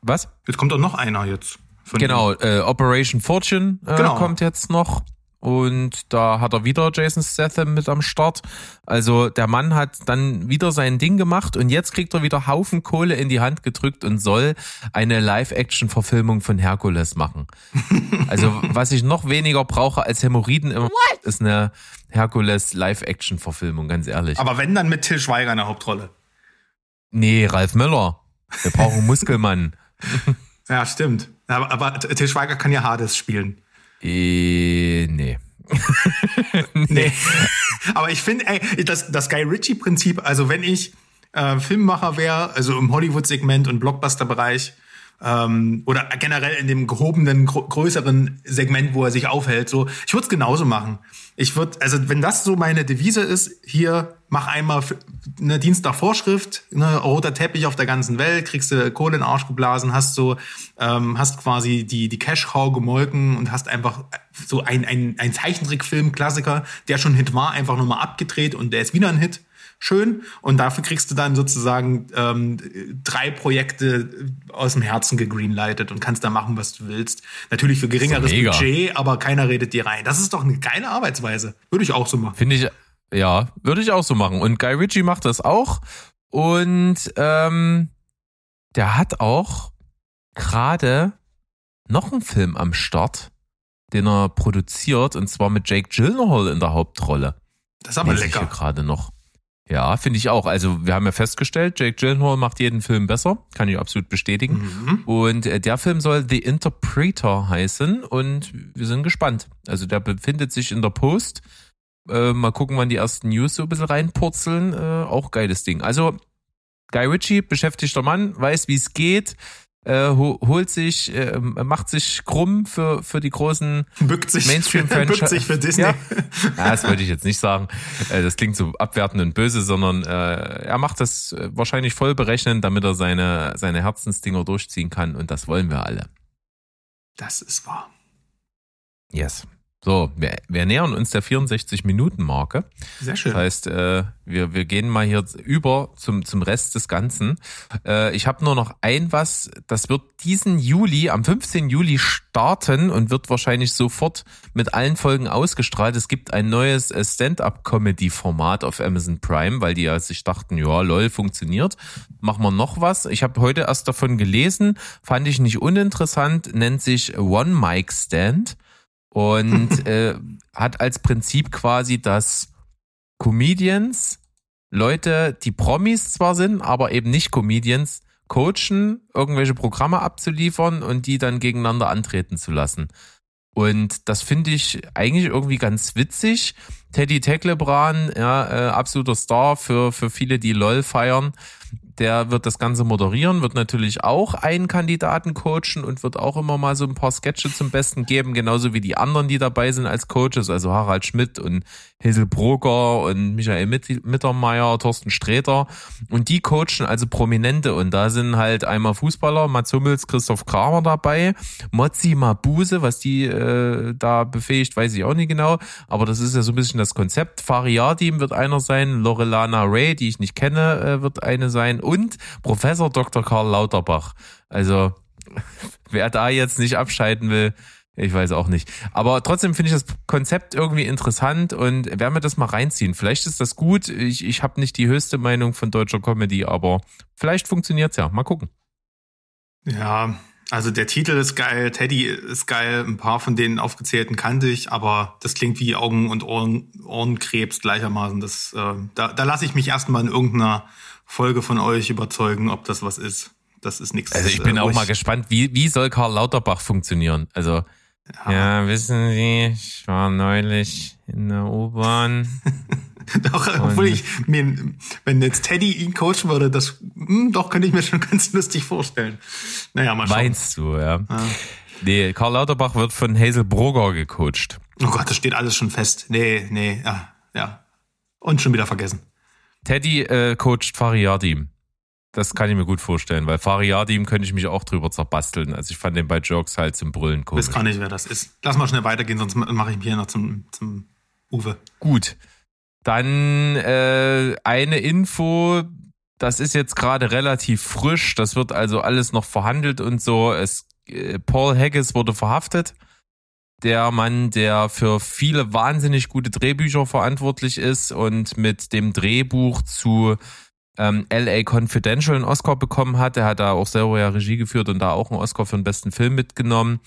was? Jetzt kommt auch noch einer jetzt. genau, äh, Operation Fortune äh, genau. kommt jetzt noch und da hat er wieder Jason Statham mit am Start. Also der Mann hat dann wieder sein Ding gemacht und jetzt kriegt er wieder Haufen Kohle in die Hand gedrückt und soll eine Live-Action-Verfilmung von Herkules machen. Also was ich noch weniger brauche als Hämorrhoiden im ist eine Herkules Live-Action-Verfilmung, ganz ehrlich. Aber wenn dann mit Till Schweiger in der Hauptrolle. Nee, Ralf Möller. Wir brauchen Muskelmann. ja, stimmt. Aber, aber Till Schweiger kann ja Hades spielen. Äh, nee. nee. Aber ich finde, ey, das, das Guy Ritchie-Prinzip, also wenn ich äh, Filmemacher wäre, also im Hollywood-Segment und Blockbuster-Bereich ähm, oder generell in dem gehobenen, gr größeren Segment, wo er sich aufhält. So, ich würde es genauso machen. Ich würde, also wenn das so meine Devise ist, hier mach einmal eine Dienstagvorschrift, ne, roter Teppich auf der ganzen Welt, kriegst du Kohle in den Arsch geblasen, hast so, ähm, hast quasi die die Cash-Cow gemolken und hast einfach so ein ein, ein Zeichentrickfilm-Klassiker, der schon Hit war, einfach nochmal abgedreht und der ist wieder ein Hit schön. Und dafür kriegst du dann sozusagen ähm, drei Projekte aus dem Herzen gegreenlightet und kannst da machen, was du willst. Natürlich für geringeres Budget, aber keiner redet dir rein. Das ist doch eine geile Arbeitsweise. Würde ich auch so machen. Finde ich, ja, würde ich auch so machen. Und Guy Ritchie macht das auch. Und ähm, der hat auch gerade noch einen Film am Start, den er produziert, und zwar mit Jake Gyllenhaal in der Hauptrolle. Das ist aber lecker. gerade noch. Ja, finde ich auch. Also wir haben ja festgestellt, Jake Gyllenhaal macht jeden Film besser, kann ich absolut bestätigen. Mhm. Und äh, der Film soll The Interpreter heißen und wir sind gespannt. Also der befindet sich in der Post. Äh, mal gucken, wann die ersten News so ein bisschen reinpurzeln. Äh, auch geiles Ding. Also Guy Ritchie, beschäftigter Mann, weiß, wie es geht äh, holt sich, äh, macht sich krumm für, für die großen bückt sich, Mainstream-Franchise. Bückt sich für Disney. Ja. ja, das wollte ich jetzt nicht sagen. Äh, das klingt so abwertend und böse, sondern äh, er macht das äh, wahrscheinlich voll berechnend, damit er seine, seine Herzensdinger durchziehen kann und das wollen wir alle. Das ist wahr. Yes. So, wir, wir nähern uns der 64-Minuten-Marke. Sehr schön. Das heißt, äh, wir, wir gehen mal hier über zum, zum Rest des Ganzen. Äh, ich habe nur noch ein was, das wird diesen Juli, am 15. Juli starten und wird wahrscheinlich sofort mit allen Folgen ausgestrahlt. Es gibt ein neues äh, Stand-up-Comedy-Format auf Amazon Prime, weil die ja sich dachten, ja, lol, funktioniert. Machen wir noch was. Ich habe heute erst davon gelesen, fand ich nicht uninteressant, nennt sich One Mic Stand und äh, hat als Prinzip quasi, dass Comedians, Leute, die Promis zwar sind, aber eben nicht Comedians, coachen, irgendwelche Programme abzuliefern und die dann gegeneinander antreten zu lassen. Und das finde ich eigentlich irgendwie ganz witzig. Teddy Teklebran, ja, äh, absoluter Star für, für viele, die LOL feiern, der wird das Ganze moderieren, wird natürlich auch einen Kandidaten coachen und wird auch immer mal so ein paar Sketche zum Besten geben, genauso wie die anderen, die dabei sind als Coaches, also Harald Schmidt und Hazel Broker und Michael Mittermeier, Thorsten Sträter. Und die coachen also Prominente und da sind halt einmal Fußballer, Mats Hummels, Christoph Kramer dabei, Mozzi Mabuse, was die äh, da befähigt, weiß ich auch nicht genau, aber das ist ja so ein bisschen das Konzept. Fariadim wird einer sein, Lorelana Ray, die ich nicht kenne, äh, wird eine sein und Professor Dr. Karl Lauterbach. Also wer da jetzt nicht abschalten will, ich weiß auch nicht. Aber trotzdem finde ich das Konzept irgendwie interessant und werden wir das mal reinziehen. Vielleicht ist das gut. Ich, ich habe nicht die höchste Meinung von deutscher Comedy, aber vielleicht funktioniert's ja. Mal gucken. Ja, also der Titel ist geil, Teddy ist geil, ein paar von denen aufgezählten kannte ich, aber das klingt wie Augen- und Ohren, Ohrenkrebs gleichermaßen. Das, äh, da, da lasse ich mich erstmal in irgendeiner Folge von euch überzeugen, ob das was ist. Das ist nichts. Also ich bin äh, auch mal gespannt, wie, wie soll Karl Lauterbach funktionieren? Also, ja. ja, wissen Sie, ich war neulich in der U-Bahn. doch, obwohl ich mir, wenn jetzt Teddy ihn coachen würde, das, mh, hm, doch, könnte ich mir schon ganz lustig vorstellen. Naja, mal schauen. Meinst du, ja. ja. Nee, Karl Lauterbach wird von Hazel Brugger gecoacht. Oh Gott, das steht alles schon fest. Nee, nee, ja, ja. Und schon wieder vergessen. Teddy äh, coacht Fariadim. Das kann ich mir gut vorstellen, weil Fariadim könnte ich mich auch drüber zerbasteln. Also ich fand den bei Jokes halt zum Brüllen komisch. Das kann nicht, wer das ist. Lass mal schnell weitergehen, sonst mache ich mich hier noch zum, zum Uwe. Gut. Dann äh, eine Info, das ist jetzt gerade relativ frisch, das wird also alles noch verhandelt und so. Es, äh, Paul Haggis wurde verhaftet der Mann, der für viele wahnsinnig gute Drehbücher verantwortlich ist und mit dem Drehbuch zu ähm, LA Confidential einen Oscar bekommen hat. Der hat da auch selber ja Regie geführt und da auch einen Oscar für den besten Film mitgenommen.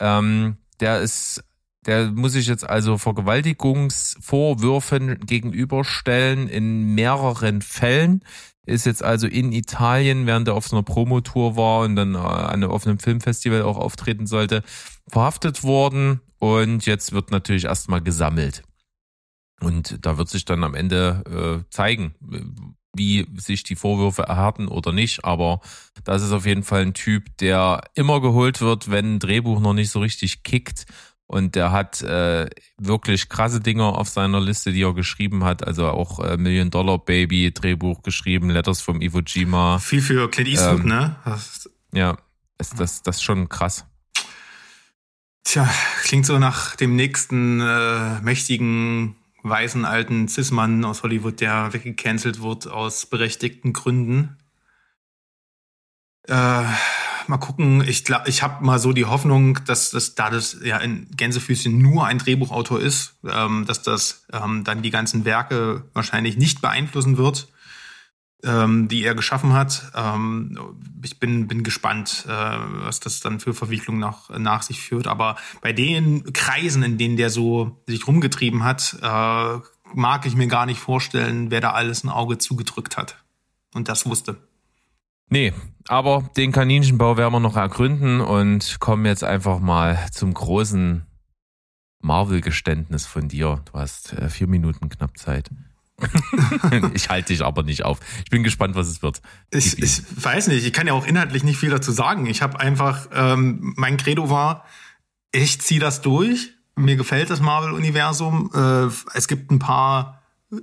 Ähm, der ist, der muss sich jetzt also Vergewaltigungsvorwürfen gegenüberstellen in mehreren Fällen. Ist jetzt also in Italien, während er auf so einer Promotour war und dann äh, an einem offenen Filmfestival auch auftreten sollte, verhaftet worden und jetzt wird natürlich erstmal gesammelt. Und da wird sich dann am Ende äh, zeigen, wie sich die Vorwürfe erhärten oder nicht, aber das ist auf jeden Fall ein Typ, der immer geholt wird, wenn ein Drehbuch noch nicht so richtig kickt. Und der hat äh, wirklich krasse Dinger auf seiner Liste, die er geschrieben hat. Also auch äh, Million Dollar Baby Drehbuch geschrieben, Letters from Iwo Jima. Viel für Clint Eastwood, ähm, ne? Das ja, ist das, das ist schon krass. Tja, klingt so nach dem nächsten äh, mächtigen weißen alten Cis-Mann aus Hollywood, der weggecancelt wird aus berechtigten Gründen. Äh, mal gucken. Ich glaube, ich habe mal so die Hoffnung, dass das, da das ja in Gänsefüßchen nur ein Drehbuchautor ist, ähm, dass das ähm, dann die ganzen Werke wahrscheinlich nicht beeinflussen wird, ähm, die er geschaffen hat. Ähm, ich bin, bin gespannt, äh, was das dann für Verwicklungen nach, nach sich führt. Aber bei den Kreisen, in denen der so sich rumgetrieben hat, äh, mag ich mir gar nicht vorstellen, wer da alles ein Auge zugedrückt hat. Und das wusste. Nee, aber den Kaninchenbau werden wir noch ergründen und kommen jetzt einfach mal zum großen Marvel-Geständnis von dir. Du hast äh, vier Minuten knapp Zeit. ich halte dich aber nicht auf. Ich bin gespannt, was es wird. Ich, ich weiß nicht, ich kann ja auch inhaltlich nicht viel dazu sagen. Ich habe einfach, ähm, mein Credo war, ich ziehe das durch. Mir gefällt das Marvel-Universum. Äh, es gibt ein paar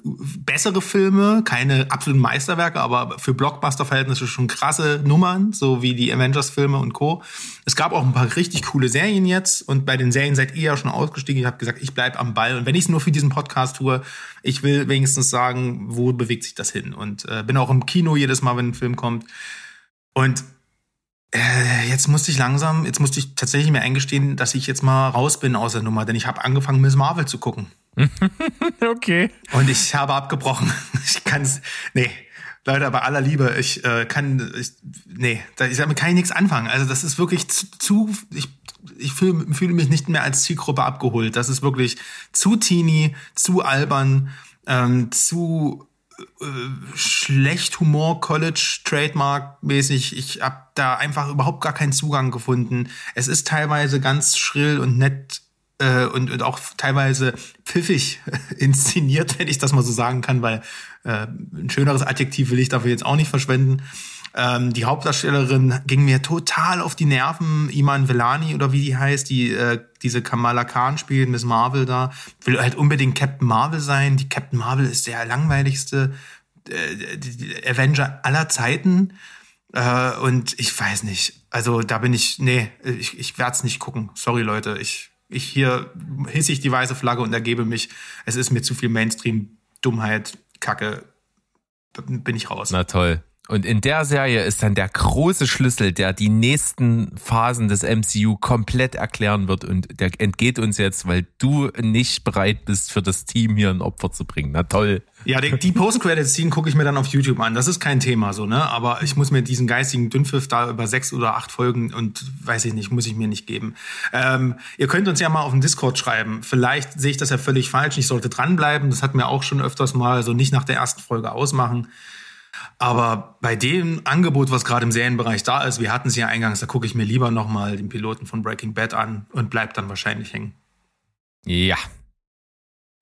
bessere Filme, keine absoluten Meisterwerke, aber für Blockbuster-Verhältnisse schon krasse Nummern, so wie die Avengers-Filme und Co. Es gab auch ein paar richtig coole Serien jetzt und bei den Serien seid ihr ja schon ausgestiegen. Ich habe gesagt, ich bleib am Ball und wenn ich es nur für diesen Podcast tue, ich will wenigstens sagen, wo bewegt sich das hin und äh, bin auch im Kino jedes Mal, wenn ein Film kommt und äh, jetzt musste ich langsam, jetzt musste ich tatsächlich mir eingestehen, dass ich jetzt mal raus bin aus der Nummer, denn ich habe angefangen, Miss Marvel zu gucken. okay. Und ich habe abgebrochen. Ich kann es, nee, Leute, bei aller Liebe, ich äh, kann, ich, nee, da, ich, damit kann ich nichts anfangen. Also das ist wirklich zu, zu ich, ich fühle fühl mich nicht mehr als Zielgruppe abgeholt. Das ist wirklich zu teeny, zu albern, ähm, zu schlecht Humor, College, Trademark mäßig. Ich habe da einfach überhaupt gar keinen Zugang gefunden. Es ist teilweise ganz schrill und nett äh, und, und auch teilweise pfiffig inszeniert, wenn ich das mal so sagen kann, weil äh, ein schöneres Adjektiv will ich dafür jetzt auch nicht verschwenden. Ähm, die Hauptdarstellerin ging mir total auf die Nerven. Iman Velani oder wie die heißt, die äh, diese Kamala Khan spielt, Miss Marvel da, will halt unbedingt Captain Marvel sein. Die Captain Marvel ist der langweiligste äh, Avenger aller Zeiten. Äh, und ich weiß nicht. Also da bin ich, nee, ich, ich werde es nicht gucken. Sorry, Leute. Ich ich hier hisse ich die weiße Flagge und ergebe mich. Es ist mir zu viel Mainstream, Dummheit, Kacke. Bin ich raus. Na toll. Und in der Serie ist dann der große Schlüssel, der die nächsten Phasen des MCU komplett erklären wird. Und der entgeht uns jetzt, weil du nicht bereit bist, für das Team hier ein Opfer zu bringen. Na toll. Ja, die, die Post-Credit-Scene gucke ich mir dann auf YouTube an. Das ist kein Thema so, ne? Aber ich muss mir diesen geistigen Dünnpfiff da über sechs oder acht Folgen und weiß ich nicht, muss ich mir nicht geben. Ähm, ihr könnt uns ja mal auf dem Discord schreiben. Vielleicht sehe ich das ja völlig falsch. Ich sollte dranbleiben. Das hat mir auch schon öfters mal so nicht nach der ersten Folge ausmachen. Aber bei dem Angebot, was gerade im Serienbereich da ist, wir hatten es ja eingangs, da gucke ich mir lieber nochmal den Piloten von Breaking Bad an und bleib dann wahrscheinlich hängen. Ja.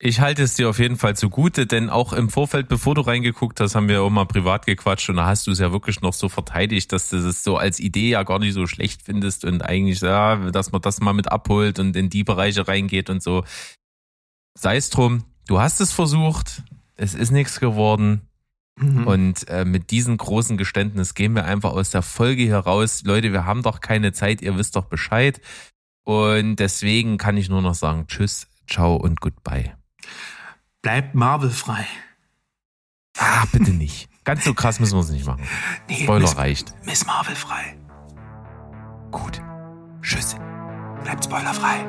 Ich halte es dir auf jeden Fall zugute, denn auch im Vorfeld, bevor du reingeguckt hast, haben wir auch mal privat gequatscht und da hast du es ja wirklich noch so verteidigt, dass du es so als Idee ja gar nicht so schlecht findest und eigentlich, ja, dass man das mal mit abholt und in die Bereiche reingeht und so. Sei es drum, du hast es versucht, es ist nichts geworden Mhm. Und äh, mit diesem großen Geständnis gehen wir einfach aus der Folge hier raus. Leute, wir haben doch keine Zeit, ihr wisst doch Bescheid. Und deswegen kann ich nur noch sagen, tschüss, ciao und goodbye. Bleibt Marvel frei. Ah, bitte nicht. Ganz so krass müssen wir es nicht machen. Nee, Spoiler Miss, reicht. Miss Marvel frei. Gut. Tschüss. Bleibt spoilerfrei.